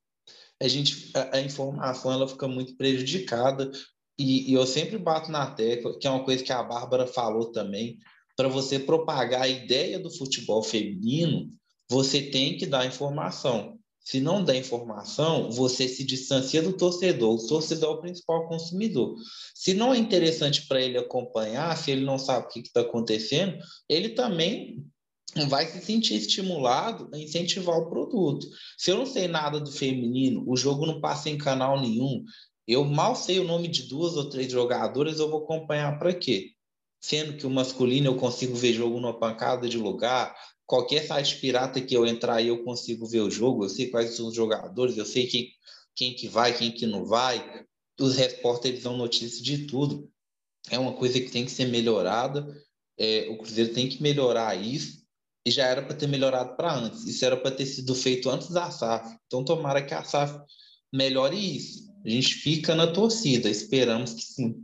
a gente a, a informação ela fica muito prejudicada e, e, eu sempre bato na tecla que é uma coisa que a Bárbara falou também para você propagar a ideia do futebol feminino você tem que dar informação se não der informação, você se distancia do torcedor. O torcedor é o principal consumidor. Se não é interessante para ele acompanhar, se ele não sabe o que está acontecendo, ele também vai se sentir estimulado a incentivar o produto. Se eu não sei nada do feminino, o jogo não passa em canal nenhum, eu mal sei o nome de duas ou três jogadoras, eu vou acompanhar para quê? Sendo que o masculino eu consigo ver jogo numa pancada de lugar, qualquer site pirata que eu entrar aí eu consigo ver o jogo, eu sei quais são os jogadores, eu sei quem, quem que vai, quem que não vai, os repórteres dão notícia de tudo. É uma coisa que tem que ser melhorada, é, o Cruzeiro tem que melhorar isso, e já era para ter melhorado para antes. Isso era para ter sido feito antes da SAF. Então, tomara que a SAF melhore isso. A gente fica na torcida, esperamos que sim.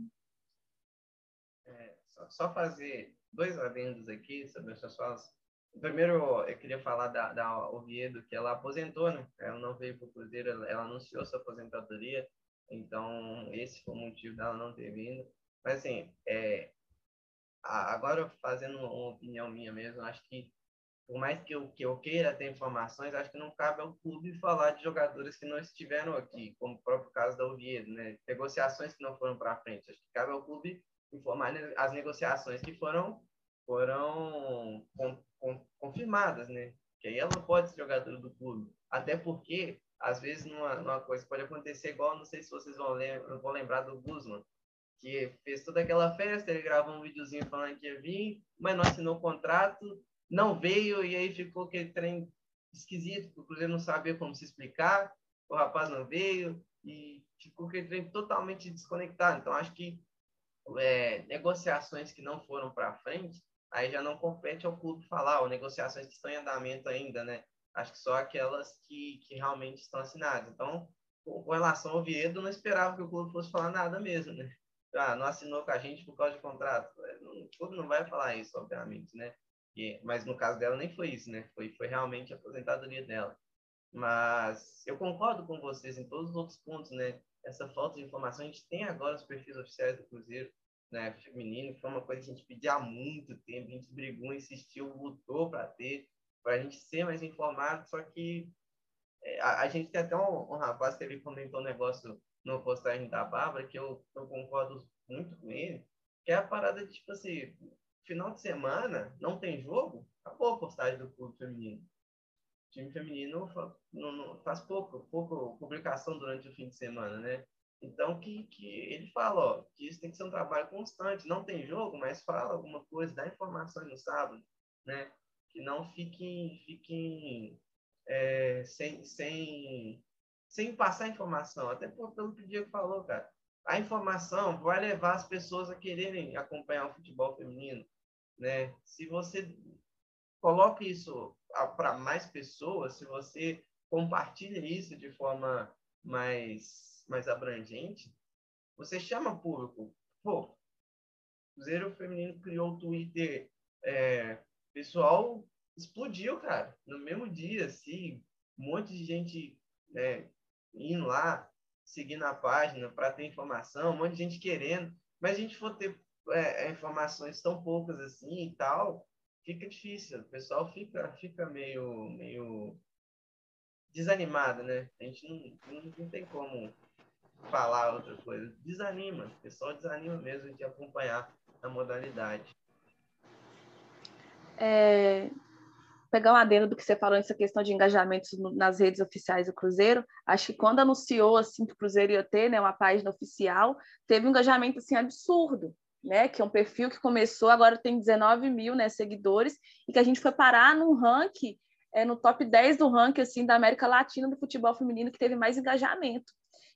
Só, fazer dois adendos aqui sobre essas falas. Primeiro, eu queria falar da, da Oviedo, que ela aposentou, né? Ela não veio para o Cruzeiro, ela, ela anunciou sua aposentadoria, então esse foi o motivo dela não ter vindo. Mas, assim, é, agora fazendo uma opinião minha mesmo, acho que por mais que eu, que eu queira ter informações, acho que não cabe ao clube falar de jogadores que não estiveram aqui, como o próprio caso da Oviedo, né? Negociações que não foram para frente. Acho que cabe ao clube informar as negociações que foram foram com, com, confirmadas, né? Que aí ela pode ser jogadora do clube. Até porque, às vezes, numa, numa coisa pode acontecer igual, não sei se vocês vão, lembra, vão lembrar do Guzman, que fez toda aquela festa, ele gravou um videozinho falando que ia vir, mas não assinou o contrato, não veio e aí ficou aquele trem esquisito, o Cruzeiro não sabia como se explicar, o rapaz não veio e ficou aquele trem totalmente desconectado. Então, acho que é, negociações que não foram para frente, aí já não compete ao clube falar, ou negociações que estão em andamento ainda, né? Acho que só aquelas que, que realmente estão assinadas. Então, com, relação ao Viedo, não esperava que o clube fosse falar nada mesmo, né? Ah, não assinou com a gente por causa de contrato. É, o clube não vai falar isso, obviamente, né? E, mas no caso dela nem foi isso, né? Foi, foi realmente a aposentadoria dela. Mas eu concordo com vocês em todos os outros pontos, né? Essa falta de informação, a gente tem agora os perfis oficiais do Cruzeiro, né? Feminino, foi uma coisa que a gente pedia há muito tempo, a gente brigou, insistiu, lutou para ter, para a gente ser mais informado, só que é, a, a, gente tem até um, um rapaz que ele comentou um negócio no postagem da Bárbara, que eu, eu concordo muito com ele, que é a parada de, tipo assim, final de semana, não tem jogo, acabou a postagem do clube feminino. O time feminino não, faz pouco, pouco publicação durante o fim de semana, né? Então, que, que ele fala, ó, que isso tem que ser um trabalho constante. Não tem jogo, mas fala alguma coisa, dá informações no sábado, né? Que não fiquem, fiquem é, sem, sem, sem passar informação. Até pelo que o Diego falou, cara. A informação vai levar as pessoas a quererem acompanhar o futebol feminino, né? Se você coloca isso para mais pessoas, se você compartilha isso de forma mais, mais abrangente, você chama público. Pô, Cruzeiro Feminino criou o Twitter, é, pessoal explodiu, cara, no mesmo dia, assim, um monte de gente né, indo lá, seguindo a página para ter informação, um monte de gente querendo, mas a gente for ter é, é, informações tão poucas assim e tal, fica difícil. O pessoal fica, fica meio, meio desanimado, né? A gente não, não, não tem como falar outra coisa. Desanima, o pessoal desanima mesmo de acompanhar a modalidade. É, pegar um adendo do que você falou nessa questão de engajamentos nas redes oficiais do Cruzeiro, acho que quando anunciou assim que o Cruzeiro ia ter, né, uma página oficial, teve um engajamento assim absurdo né, que é um perfil que começou, agora tem 19 mil né, seguidores, e que a gente foi parar num ranking, é, no top 10 do ranking assim, da América Latina do futebol feminino que teve mais engajamento.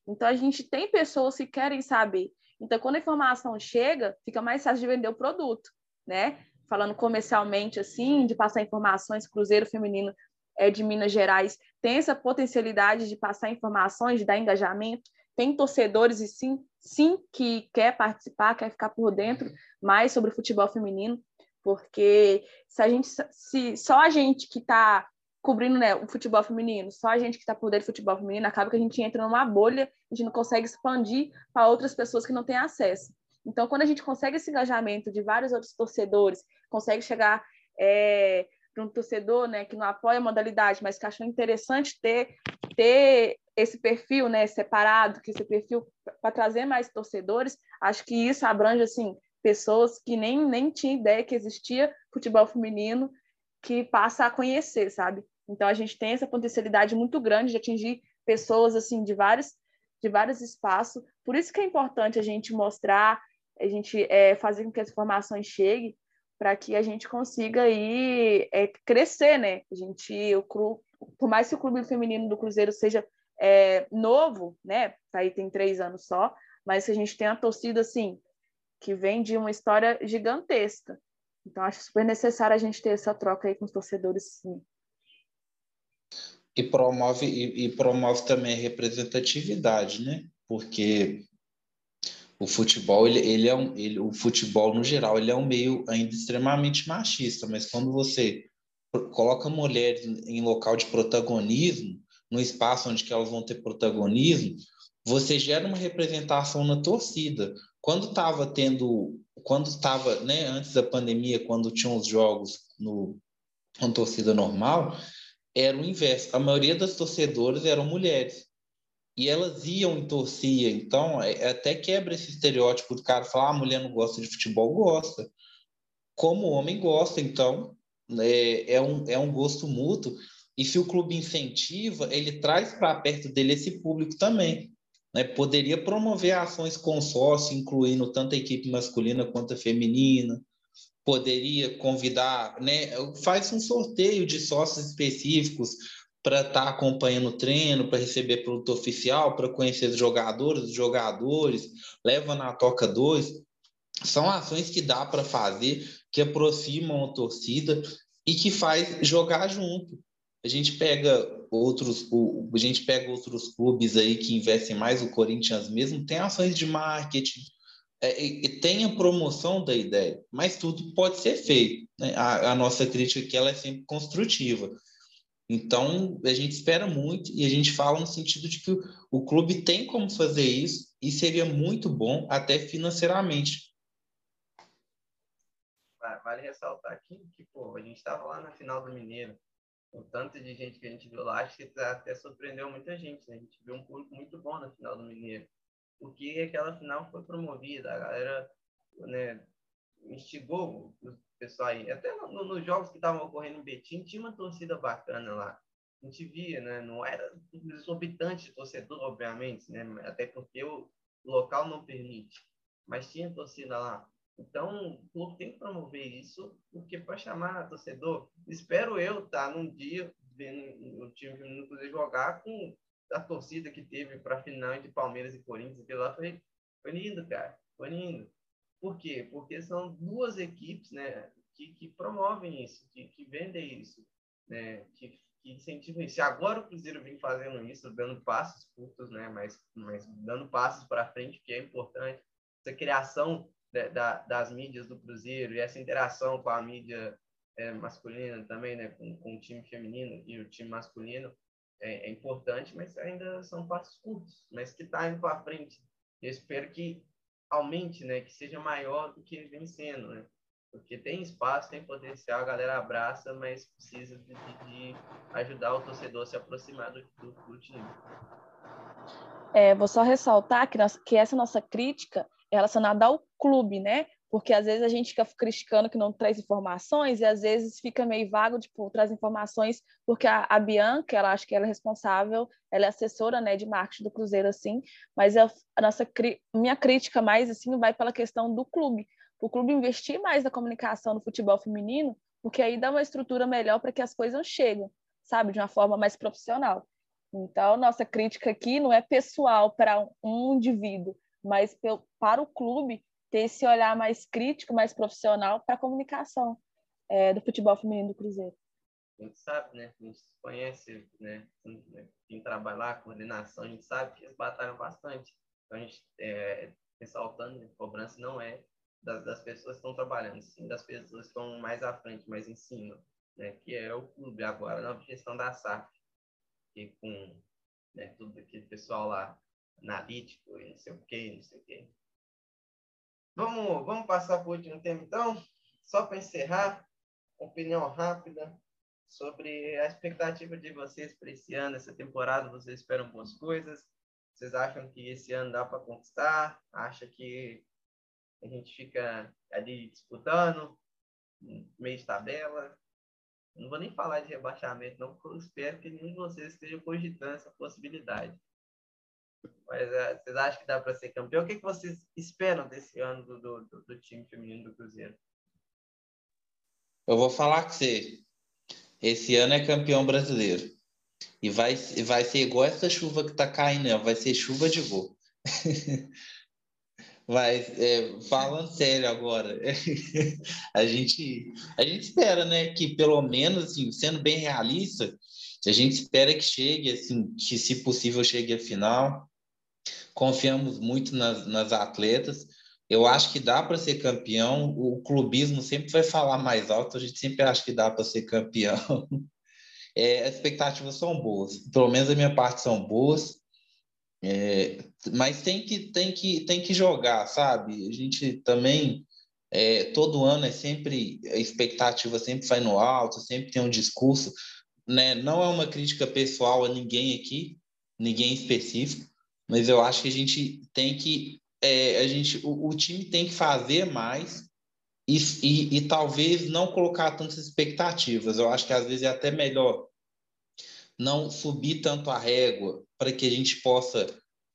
Então, a gente tem pessoas que querem saber. Então, quando a informação chega, fica mais fácil de vender o produto, né? Falando comercialmente, assim, de passar informações, Cruzeiro Feminino é, de Minas Gerais tem essa potencialidade de passar informações, de dar engajamento tem torcedores e sim, sim que quer participar, quer ficar por dentro mais sobre o futebol feminino, porque se a gente se só a gente que está cobrindo né, o futebol feminino, só a gente que está por dentro do futebol feminino, acaba que a gente entra numa bolha, a gente não consegue expandir para outras pessoas que não têm acesso. Então, quando a gente consegue esse engajamento de vários outros torcedores, consegue chegar é, para um torcedor né, que não apoia a modalidade, mas que achou interessante ter, ter esse perfil né, separado, que esse perfil para trazer mais torcedores, acho que isso abrange assim pessoas que nem, nem tinham ideia que existia futebol feminino, que passa a conhecer, sabe? Então a gente tem essa potencialidade muito grande de atingir pessoas assim de vários de vários espaços. Por isso que é importante a gente mostrar, a gente é, fazer com que as informações cheguem, para que a gente consiga aí é, crescer, né? A gente, o por mais que o clube feminino do Cruzeiro seja é, novo, né? Tá aí tem três anos só, mas a gente tem a torcida assim que vem de uma história gigantesca. Então acho super necessário a gente ter essa troca aí com os torcedores, sim. E promove e, e promove também a representatividade, né? Porque o futebol ele, ele é um ele, o futebol no geral ele é um meio ainda extremamente machista mas quando você coloca mulheres em local de protagonismo no espaço onde elas vão ter protagonismo você gera uma representação na torcida quando estava tendo quando estava né antes da pandemia quando tinham os jogos no com torcida normal era o inverso a maioria das torcedoras eram mulheres e elas iam e torciam. Então, é, é, até quebra esse estereótipo do cara falar, ah, a mulher não gosta de futebol, gosta. Como o homem gosta, então, é, é, um, é um gosto mútuo. E se o clube incentiva, ele traz para perto dele esse público também. Né? Poderia promover ações consórcio, incluindo tanto a equipe masculina quanto a feminina. Poderia convidar, né? faz um sorteio de sócios específicos para estar tá acompanhando o treino, para receber produto oficial, para conhecer os jogadores, os jogadores, leva na Toca 2. são ações que dá para fazer, que aproximam a torcida e que faz jogar junto. A gente pega outros, a gente pega outros clubes aí que investem mais, o Corinthians mesmo tem ações de marketing, é, e tem a promoção da ideia, mas tudo pode ser feito. Né? A, a, nossa crítica aqui ela é sempre construtiva. Então, a gente espera muito e a gente fala no sentido de que o, o clube tem como fazer isso e seria muito bom até financeiramente. Vale ressaltar aqui que pô, a gente estava lá na final do Mineiro, o tanto de gente que a gente viu lá, acho que até surpreendeu muita gente. Né? A gente viu um público muito bom na final do Mineiro porque aquela final foi promovida, a galera né, instigou o pessoal aí. Até no, no, nos jogos que estavam ocorrendo em Betim, tinha uma torcida bacana lá. A gente via, né? Não era exorbitante torcedor, obviamente, né? Até porque o local não permite. Mas tinha torcida lá. Então, o clube tem que promover isso, porque para chamar torcedor, espero eu estar tá, num dia vendo o time feminino poder jogar com a torcida que teve para a final de Palmeiras e Corinthians, aquilo lá foi, foi lindo, cara. Foi lindo. Por quê? Porque são duas equipes né, que, que promovem isso, que, que vendem isso, né, que, que incentivam isso. E agora o Cruzeiro vem fazendo isso, dando passos curtos, né, mas, mas dando passos para frente, que é importante. Essa criação da, da, das mídias do Cruzeiro e essa interação com a mídia é, masculina também, né, com, com o time feminino e o time masculino, é, é importante, mas ainda são passos curtos, mas que está indo para frente. Eu espero que aumente, né, que seja maior do que vem sendo, né? Porque tem espaço, tem potencial, a galera abraça, mas precisa de, de ajudar o torcedor a se aproximar do, do, do time. É, vou só ressaltar que, nós, que essa nossa crítica é relacionada ao clube, né? Porque às vezes a gente fica criticando que não traz informações e às vezes fica meio vago, tipo, traz informações, porque a, a Bianca, ela acho que ela é responsável, ela é assessora, né, de marketing do Cruzeiro, assim, mas a, a nossa, minha crítica mais, assim, vai pela questão do clube, o clube investir mais na comunicação no futebol feminino, porque aí dá uma estrutura melhor para que as coisas cheguem, sabe, de uma forma mais profissional. Então, nossa crítica aqui não é pessoal para um indivíduo, mas para o clube ter esse olhar mais crítico, mais profissional para a comunicação é, do futebol feminino do Cruzeiro. A gente sabe, né? A gente conhece, né? Quem trabalha lá, coordenação, a gente sabe que eles batalham bastante. Então, a gente, é, ressaltando, né? cobrança não é das, das, pessoas que estão trabalhando, sim das pessoas que estão mais à frente, mais em cima, né? Que é o clube agora, na gestão da SAF, e com né, tudo aquele pessoal lá, analítico e não sei o quê, não sei o quê. Vamos, vamos passar para o último tema, então? Só para encerrar, opinião rápida sobre a expectativa de vocês para esse ano, essa temporada. Vocês esperam boas coisas? Vocês acham que esse ano dá para conquistar? Acha que a gente fica ali disputando, meio de tabela? Não vou nem falar de rebaixamento, não, porque eu espero que nenhum de vocês esteja cogitando essa possibilidade. Mas é, vocês acham que dá para ser campeão? O que, que vocês esperam desse ano do, do, do, time feminino do Cruzeiro? Eu vou falar com você. Esse ano é campeão brasileiro. E vai, vai ser igual essa chuva que está caindo, né? vai ser chuva de gol. <laughs> Vai, é, falando sério agora, <laughs> a gente, a gente espera, né, que pelo menos, assim, sendo bem realista, a gente espera que chegue, assim, que se possível chegue à final. Confiamos muito nas, nas atletas. Eu acho que dá para ser campeão. O clubismo sempre vai falar mais alto. A gente sempre acha que dá para ser campeão. <laughs> É, as expectativas são boas. Pelo menos da minha parte são boas. É, mas tem que, tem, que, tem que jogar, sabe? A gente também, é, todo ano é sempre, a expectativa sempre vai no alto, sempre tem um discurso, né? Não é uma crítica pessoal a ninguém aqui, ninguém específico, mas eu acho que a gente tem que, é, a gente, o, o, time tem que fazer mais e, e, e talvez não colocar tantas expectativas. Eu acho que às vezes é até melhor não subir tanto a régua para que a gente possa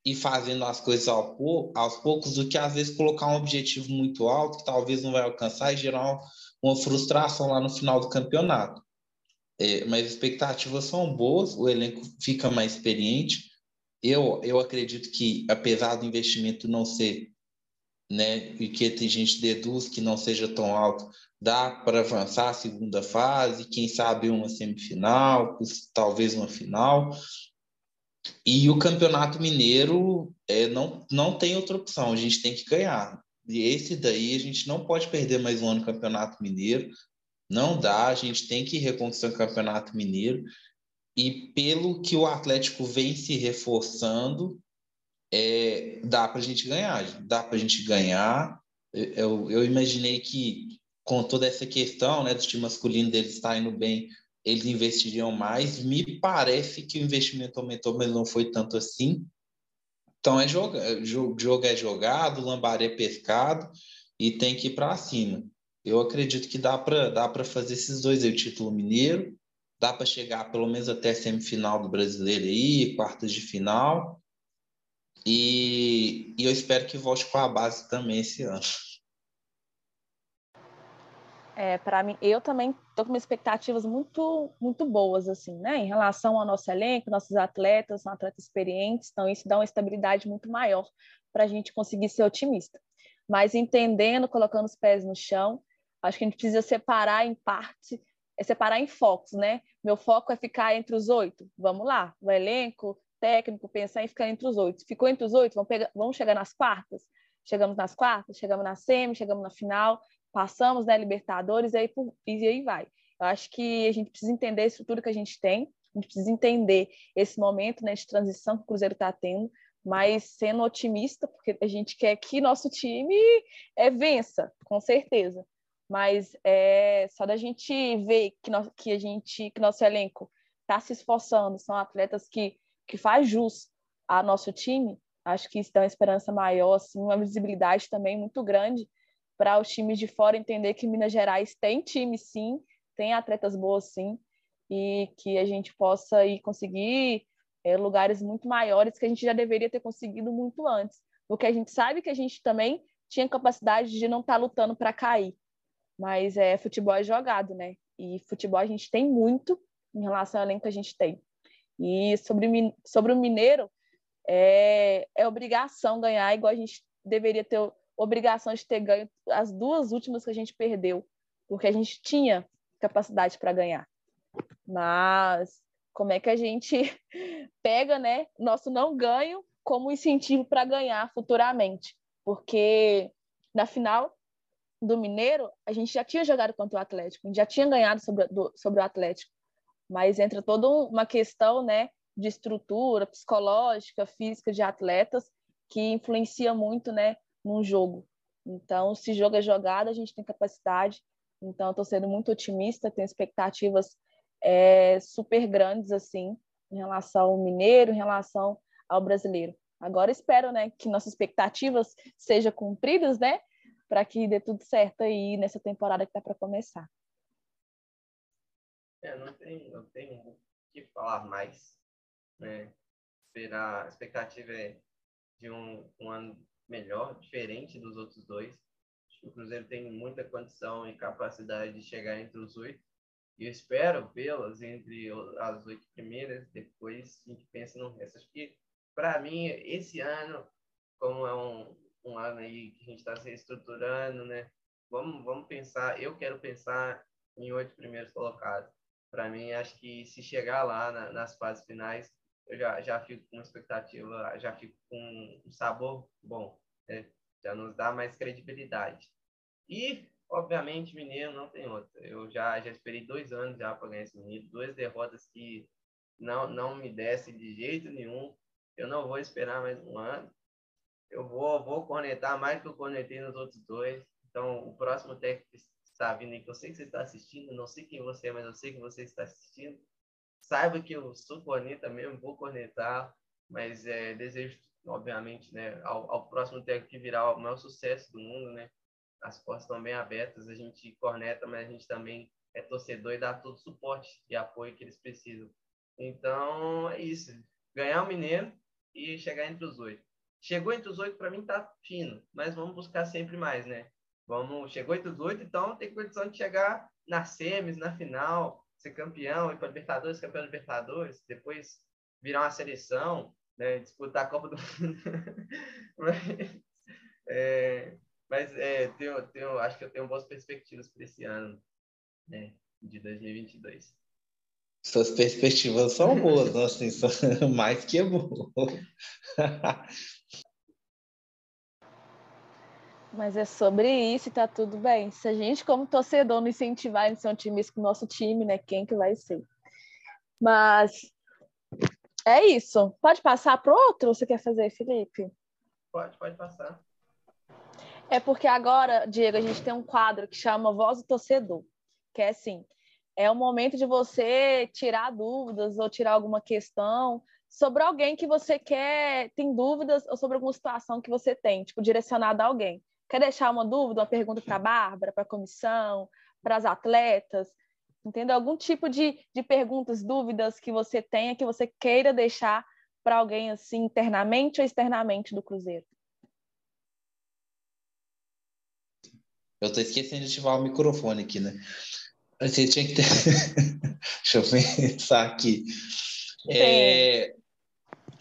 ir fazendo as coisas ao, aos poucos do que às vezes colocar um objetivo muito alto que talvez não vai alcançar e gerar uma frustração lá no final do campeonato. É, mas as expectativas são boas, o elenco fica mais experiente. Eu, eu acredito que, apesar do investimento não ser né, e que a gente deduz que não seja tão alto, dá para avançar a segunda fase, quem sabe uma semifinal, talvez uma final. E o Campeonato Mineiro é, não, não tem outra opção, a gente tem que ganhar. E esse daí a gente não pode perder mais um ano no Campeonato Mineiro, não dá, a gente tem que reconquistar o Campeonato Mineiro. E pelo que o Atlético vem se reforçando, é, dá para a gente ganhar, dá para a gente ganhar. Eu, eu imaginei que com toda essa questão né, do time masculino deles estar indo bem, eles investiriam mais. Me parece que o investimento aumentou, mas não foi tanto assim. Então é jogo, jogo é jogado, lambaré é pescado e tem que ir para cima. Eu acredito que dá para dá fazer esses dois aí, o título mineiro, dá para chegar pelo menos até a semifinal do brasileiro aí, quartas de final. E, e eu espero que volte com a base também esse ano. É, para mim, eu também estou com expectativas muito, muito boas, assim, né? Em relação ao nosso elenco, nossos atletas, são atletas experientes, então isso dá uma estabilidade muito maior para a gente conseguir ser otimista. Mas entendendo, colocando os pés no chão, acho que a gente precisa separar em parte, é separar em focos, né? Meu foco é ficar entre os oito. Vamos lá, o elenco, técnico, pensar em ficar entre os oito. Ficou entre os oito, vamos, pegar, vamos chegar nas quartas? Chegamos nas quartas, chegamos na semi, chegamos na final, passamos, né, Libertadores, e aí, e aí vai. Eu acho que a gente precisa entender a estrutura que a gente tem, a gente precisa entender esse momento né, de transição que o Cruzeiro está tendo, mas sendo otimista, porque a gente quer que nosso time é, vença, com certeza. Mas é, só da gente ver que, nós, que a gente, que nosso elenco está se esforçando, são atletas que, que faz jus ao nosso time, acho que isso dá uma esperança maior, assim, uma visibilidade também muito grande para os times de fora entender que Minas Gerais tem time sim, tem atletas boas sim, e que a gente possa ir conseguir é, lugares muito maiores que a gente já deveria ter conseguido muito antes. Porque a gente sabe que a gente também tinha capacidade de não estar tá lutando para cair. Mas é futebol é jogado, né? E futebol a gente tem muito em relação ao elenco que a gente tem. E sobre, sobre o Mineiro, é, é obrigação ganhar, igual a gente deveria ter obrigação de ter ganho as duas últimas que a gente perdeu, porque a gente tinha capacidade para ganhar. Mas como é que a gente <laughs> pega, né, nosso não ganho como incentivo para ganhar futuramente? Porque na final do Mineiro, a gente já tinha jogado contra o Atlético, a gente já tinha ganhado sobre, do, sobre o Atlético, mas entra toda uma questão, né, de estrutura psicológica, física de atletas que influencia muito, né, num jogo. Então, se jogo é jogado, a gente tem capacidade. Então, estou sendo muito otimista, tenho expectativas é, super grandes assim em relação ao mineiro, em relação ao brasileiro. Agora espero, né, que nossas expectativas sejam cumpridas, né, para que dê tudo certo aí nessa temporada que está para começar. É, não tem, não tem o que falar mais, né? Esperar, a expectativa é de um, um ano melhor, diferente dos outros dois. O Cruzeiro tem muita condição e capacidade de chegar entre os oito. E eu espero vê-las entre as oito primeiras, depois a gente pensa no resto. Acho que, para mim, esse ano, como é um, um ano aí que a gente está se estruturando, né? Vamos, vamos pensar, eu quero pensar em oito primeiros colocados. Para mim, acho que se chegar lá na, nas fases finais, eu já, já fico com expectativa, já fico com um sabor bom, né? já nos dá mais credibilidade. E, obviamente, Mineiro não tem outra. Eu já, já esperei dois anos já para ganhar esse Mineiro, duas derrotas que não, não me descem de jeito nenhum. Eu não vou esperar mais um ano. Eu vou, vou conectar mais que eu conectei nos outros dois. Então, o próximo técnico está vindo aí, que eu sei que você está assistindo, não sei quem você é, mas eu sei que você está assistindo Saiba que eu sou corneta mesmo, vou cornetar, mas é, desejo, obviamente, né, ao, ao próximo técnico que virá o maior sucesso do mundo, né? As portas estão bem abertas, a gente corneta, mas a gente também é torcedor e dá todo o suporte e apoio que eles precisam. Então, é isso. Ganhar o Mineiro e chegar entre os oito. Chegou entre os oito, para mim tá fino, mas vamos buscar sempre mais, né? Vamos, chegou entre os oito, então tem condição de chegar na semis, na final, ser campeão, ir para Libertadores, campeão Libertadores, depois virar uma seleção, né, disputar a Copa do Mundo. <laughs> Mas, é, Mas é, tenho, tenho, acho que eu tenho boas perspectivas para esse ano, né, de 2022. Suas perspectivas são boas, assim, são <laughs> mais que boas. <laughs> Mas é sobre isso e tá tudo bem. Se a gente, como torcedor, não incentivar a ser um time com o nosso time, né? Quem que vai ser? Mas é isso. Pode passar para outro? Você quer fazer, Felipe? Pode, pode passar. É porque agora, Diego, a gente tem um quadro que chama Voz do Torcedor, que é assim, é o momento de você tirar dúvidas ou tirar alguma questão sobre alguém que você quer, tem dúvidas ou sobre alguma situação que você tem, tipo, direcionada a alguém. Quer deixar uma dúvida, uma pergunta para a Bárbara, para a comissão, para as atletas? Entendeu? Algum tipo de, de perguntas, dúvidas que você tenha, que você queira deixar para alguém assim, internamente ou externamente do Cruzeiro? Eu estou esquecendo de ativar o microfone aqui, né? Você tinha que ter. <laughs> Deixa eu pensar aqui. É,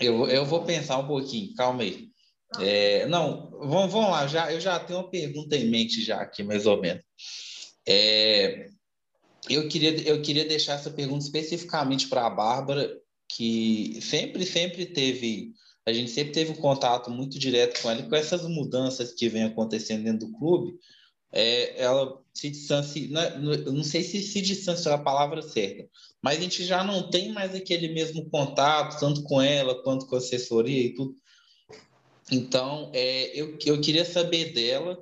eu, eu vou pensar um pouquinho, calma aí. É, não, vamos, vamos lá, já, eu já tenho uma pergunta em mente já aqui, mais ou menos. É, eu, queria, eu queria deixar essa pergunta especificamente para a Bárbara, que sempre, sempre teve, a gente sempre teve um contato muito direto com ela, e com essas mudanças que vem acontecendo dentro do clube, é, ela se distancia, não, é, não sei se se distancia é a palavra certa, mas a gente já não tem mais aquele mesmo contato, tanto com ela quanto com a assessoria e tudo. Então, é, eu, eu queria saber dela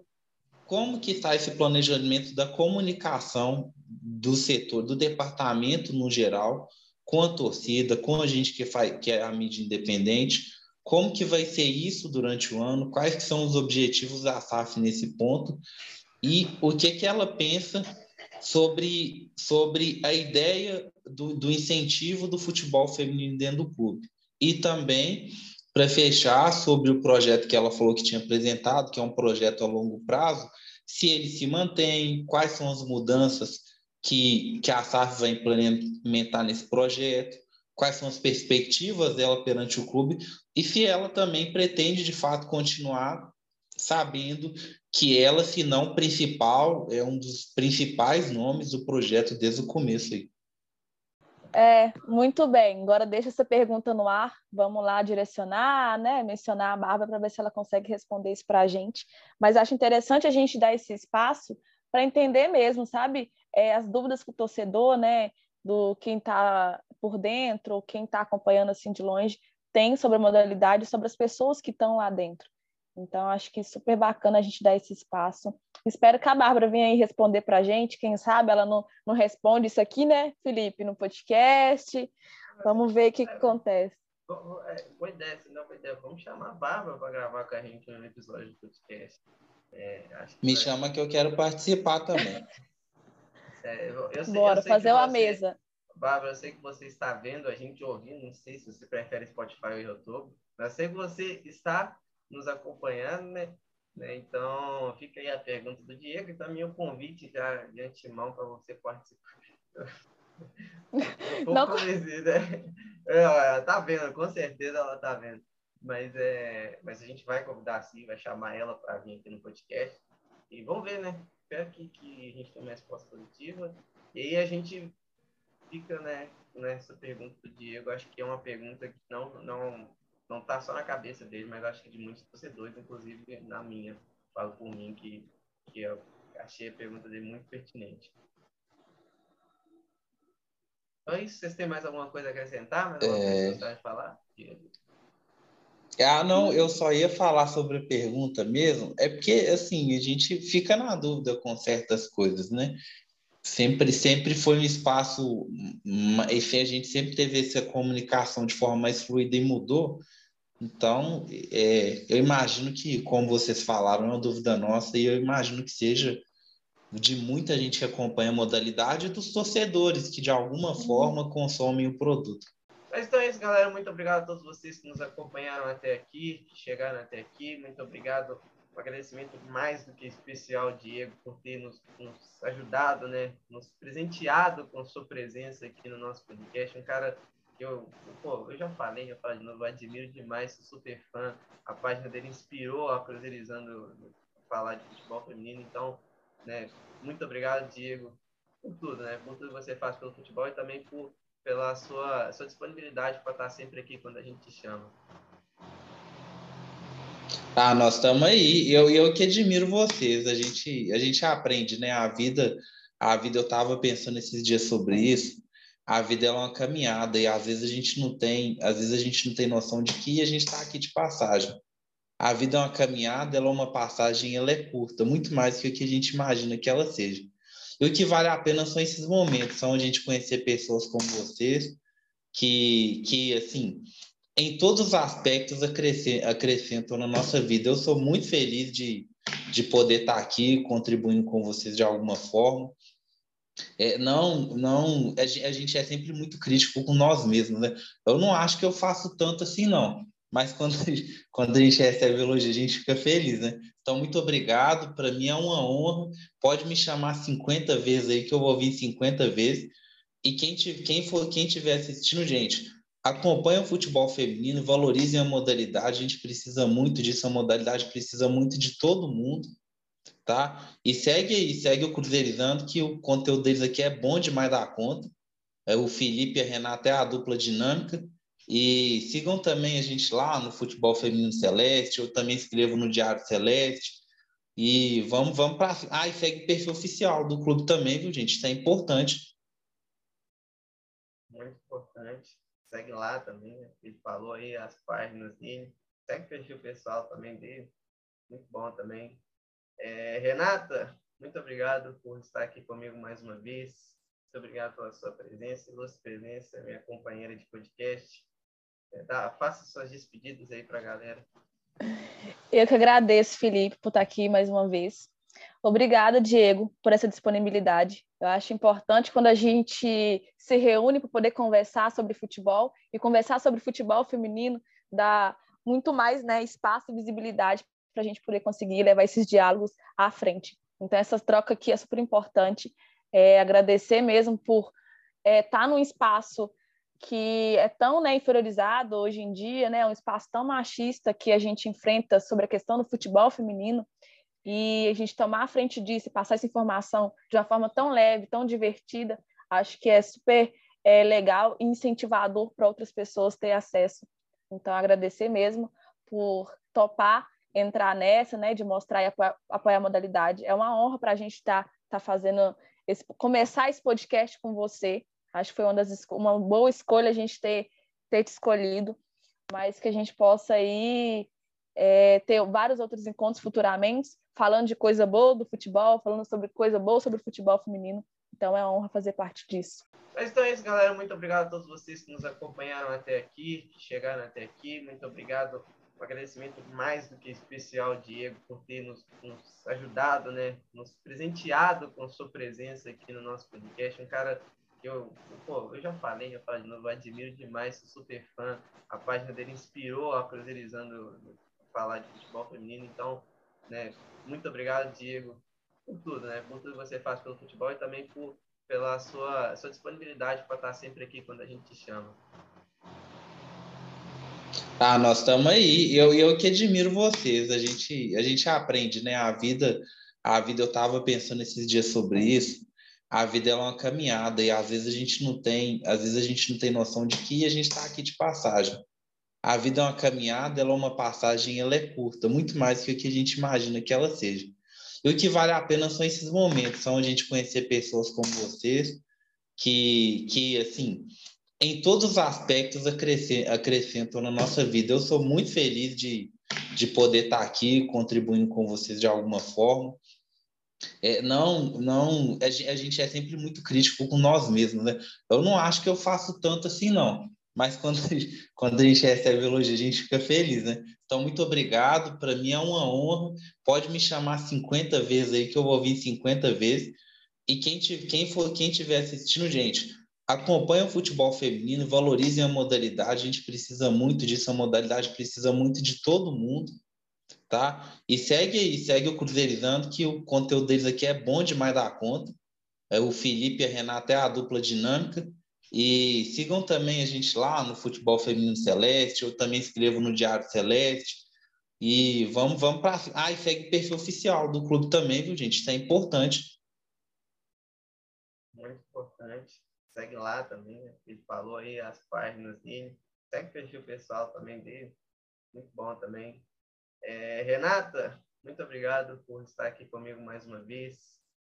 como que está esse planejamento da comunicação do setor, do departamento no geral, com a torcida, com a gente que, faz, que é a mídia independente, como que vai ser isso durante o ano, quais que são os objetivos da SAF nesse ponto? E o que que ela pensa sobre, sobre a ideia do, do incentivo do futebol feminino dentro do clube. E também para fechar sobre o projeto que ela falou que tinha apresentado, que é um projeto a longo prazo, se ele se mantém, quais são as mudanças que, que a SAF vai implementar nesse projeto, quais são as perspectivas dela perante o clube e se ela também pretende de fato continuar sabendo que ela, se não principal, é um dos principais nomes do projeto desde o começo aí. É, muito bem. Agora deixa essa pergunta no ar. Vamos lá direcionar, né? Mencionar a Bárbara para ver se ela consegue responder isso para a gente. Mas acho interessante a gente dar esse espaço para entender mesmo, sabe? É, as dúvidas que o torcedor, né? Do quem está por dentro ou quem está acompanhando assim de longe tem sobre a modalidade, sobre as pessoas que estão lá dentro. Então, acho que é super bacana a gente dar esse espaço. Espero que a Bárbara venha aí responder para a gente. Quem sabe ela não, não responde isso aqui, né, Felipe, no podcast. Vamos ver o que, que acontece. Boa ideia, não, boa ideia. Vamos chamar a Bárbara para gravar com a gente no episódio do podcast. É, Me vai... chama que eu quero participar também. <laughs> É, eu, eu sei, Bora, eu fazer uma você, mesa. Bárbara, eu sei que você está vendo, a gente ouvindo, não sei se você prefere Spotify ou YouTube, mas eu sei que você está nos acompanhando, né? né? Então, fica aí a pergunta do Diego e também o convite já de antemão para você participar. <laughs> um Não... né? É, tá vendo, com certeza ela tá vendo. Mas, é, mas a gente vai convidar sim, vai chamar ela para vir aqui no podcast. E vamos ver, né? Espero que, que a gente tenha uma resposta positiva. E aí a gente fica, né, nessa pergunta do Diego. Acho que é uma pergunta que não, não não está só na cabeça dele, mas acho que de muitos torcedores, inclusive na minha. Falo por mim que, que eu achei a pergunta dele muito pertinente. Então é isso. Vocês têm mais alguma coisa a acrescentar? Mais alguma é... coisa que falar? Ah, não, eu só ia falar sobre a pergunta mesmo, é porque, assim, a gente fica na dúvida com certas coisas, né? Sempre, sempre foi um espaço, enfim, a gente sempre teve essa comunicação de forma mais fluida e mudou, então, é, eu imagino que, como vocês falaram, é uma dúvida nossa, e eu imagino que seja de muita gente que acompanha a modalidade e dos torcedores que, de alguma uhum. forma, consomem o produto. Mas então é isso, galera. Muito obrigado a todos vocês que nos acompanharam até aqui, que chegaram até aqui. Muito obrigado. Um agradecimento mais do que especial, Diego, por ter nos, nos ajudado, né? nos presenteado com sua presença aqui no nosso podcast. Um cara eu, pô, eu já falei, já falei de novo, admiro demais, sou super fã. A página dele inspirou a Cruzeirizando falar de futebol feminino. Então, né, muito obrigado, Diego, por tudo, né? Por tudo que você faz pelo futebol e também por, pela sua, sua disponibilidade para estar sempre aqui quando a gente te chama. Ah, nós estamos aí. Eu, eu que admiro vocês. A gente, a gente aprende, né? A vida, a vida. Eu estava pensando esses dias sobre isso. A vida é uma caminhada e às vezes a gente não tem, às vezes a gente não tem noção de que a gente está aqui de passagem. A vida é uma caminhada, ela é uma passagem, ela é curta, muito mais do que o que a gente imagina que ela seja. E o que vale a pena são esses momentos, são a gente conhecer pessoas como vocês, que, que assim, em todos os aspectos acrescentam na nossa vida. Eu sou muito feliz de, de poder estar aqui contribuindo com vocês de alguma forma. É, não, não, a gente é sempre muito crítico com nós mesmos, né? Eu não acho que eu faço tanto assim, não. Mas quando, quando a gente recebe elogio, a gente fica feliz, né? Então, muito obrigado. Para mim é uma honra. Pode me chamar 50 vezes aí, que eu vou vir 50 vezes. E quem, quem for, quem estiver assistindo, gente, acompanhe o futebol feminino, valorizem a modalidade. A gente precisa muito disso, a modalidade precisa muito de todo mundo tá? E segue aí, segue o Cruzeirizando, que o conteúdo deles aqui é bom demais da conta. É, o Felipe e a Renata é a dupla dinâmica. E sigam também a gente lá no Futebol Feminino Celeste, eu também escrevo no Diário Celeste. E vamos, vamos para. Ah, e segue o perfil oficial do clube também, viu, gente? Isso é importante. Muito importante. Segue lá também, né? ele falou aí as páginas dele. Segue o perfil pessoal também dele. Muito bom também. É, Renata, muito obrigado por estar aqui comigo mais uma vez. Muito obrigado pela sua presença, ilustre presença, minha companheira de podcast. É, faça suas despedidas aí para a galera. Eu que agradeço, Felipe, por estar aqui mais uma vez. Obrigada, Diego, por essa disponibilidade. Eu acho importante quando a gente se reúne para poder conversar sobre futebol e conversar sobre futebol feminino dá muito mais né, espaço e visibilidade para a gente poder conseguir levar esses diálogos à frente. Então, essa troca aqui é super importante. É, agradecer mesmo por estar é, tá num espaço que é tão né, inferiorizado hoje em dia, né, um espaço tão machista que a gente enfrenta sobre a questão do futebol feminino, e a gente tomar a frente disso e passar essa informação de uma forma tão leve, tão divertida, acho que é super é, legal e incentivador para outras pessoas ter acesso. Então, agradecer mesmo por topar entrar nessa, né, de mostrar e apoiar, apoiar a modalidade. É uma honra para a gente estar tá, tá fazendo esse, começar esse podcast com você. Acho que foi uma, das, uma boa escolha a gente ter, ter te escolhido, mas que a gente possa aí é, ter vários outros encontros futuramente, falando de coisa boa do futebol, falando sobre coisa boa sobre o futebol feminino. Então é uma honra fazer parte disso. Mas então é isso, galera. Muito obrigado a todos vocês que nos acompanharam até aqui, que chegaram até aqui. Muito obrigado um agradecimento mais do que especial, Diego, por ter nos, nos, ajudado, né? Nos presenteado com sua presença aqui no nosso podcast. Um cara que eu, pô, eu já falei, já falei de novo, admiro demais, sou super fã. A página dele inspirou a Cruzeirizando falar de futebol feminino. Então, né? Muito obrigado, Diego, por tudo, né? Por tudo que você faz pelo futebol e também por pela sua, sua disponibilidade para estar sempre aqui quando a gente te chama. Ah, nós estamos aí. Eu, eu que admiro vocês. A gente, a gente aprende, né? A vida, a vida. Eu estava pensando esses dias sobre isso. A vida é uma caminhada e às vezes a gente não tem, às vezes a gente não tem noção de que a gente está aqui de passagem. A vida é uma caminhada, ela é uma passagem, ela é curta, muito mais do que a gente imagina que ela seja. E o que vale a pena são esses momentos, são a gente conhecer pessoas como vocês, que, que assim, em todos os aspectos acrescentam na nossa vida. Eu sou muito feliz de, de poder estar aqui contribuindo com vocês de alguma forma. É, não, não, a gente é sempre muito crítico com nós mesmos, né? Eu não acho que eu faço tanto assim, não. Mas quando, quando a gente recebe elogio, a gente fica feliz, né? Então, muito obrigado. Para mim é uma honra. Pode me chamar 50 vezes aí, que eu vou vir 50 vezes. E quem, quem for, quem estiver assistindo, gente, acompanhe o futebol feminino, valorizem a modalidade, a gente precisa muito disso, a modalidade precisa muito de todo mundo, tá? E segue aí, segue o Cruzeirizando, que o conteúdo deles aqui é bom demais da conta. É, o Felipe e a Renata é a dupla dinâmica. E sigam também a gente lá no Futebol Feminino Celeste, eu também escrevo no Diário Celeste. E vamos, vamos para. Ah, e segue o perfil oficial do clube também, viu, gente? Isso é importante. Muito importante. Segue lá também, né? Ele falou aí as páginas dele. Segue o pessoal também dele. Muito bom também. É, Renata, muito obrigado por estar aqui comigo mais uma vez.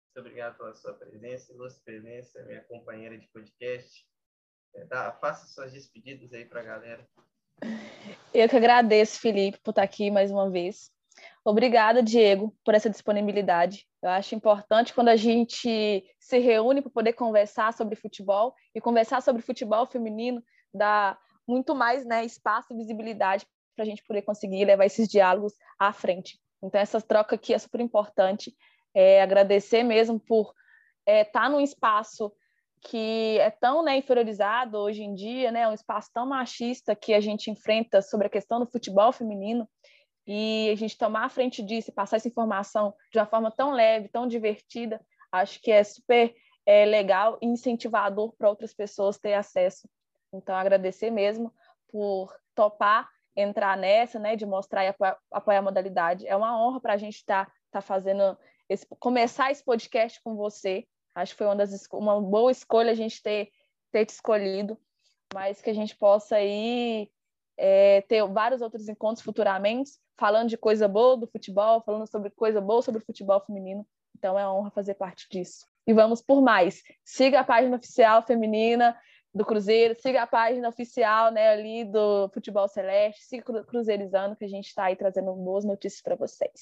Muito obrigado pela sua presença, ilustre presença, minha companheira de podcast. É, tá, faça suas despedidas aí para a galera. Eu que agradeço, Felipe, por estar aqui mais uma vez. Obrigada, Diego, por essa disponibilidade. Eu acho importante quando a gente se reúne para poder conversar sobre futebol e conversar sobre futebol feminino dá muito mais né, espaço e visibilidade para a gente poder conseguir levar esses diálogos à frente. Então, essa troca aqui é super importante. É, agradecer mesmo por estar é, tá num espaço que é tão né, inferiorizado hoje em dia, né, um espaço tão machista que a gente enfrenta sobre a questão do futebol feminino e a gente tomar a frente disso e passar essa informação de uma forma tão leve, tão divertida, acho que é super é, legal e incentivador para outras pessoas ter acesso. Então, agradecer mesmo por topar entrar nessa, né, de mostrar e apoiar, apoiar a modalidade. É uma honra para a gente estar tá, tá fazendo esse, começar esse podcast com você. Acho que foi uma, das, uma boa escolha a gente ter, ter te escolhido, mas que a gente possa aí é, ter vários outros encontros futuramente, falando de coisa boa do futebol, falando sobre coisa boa sobre o futebol feminino. Então é uma honra fazer parte disso. E vamos por mais. Siga a página oficial feminina do Cruzeiro, siga a página oficial né, ali do Futebol Celeste, siga Cruzeirizando, que a gente está aí trazendo boas notícias para vocês.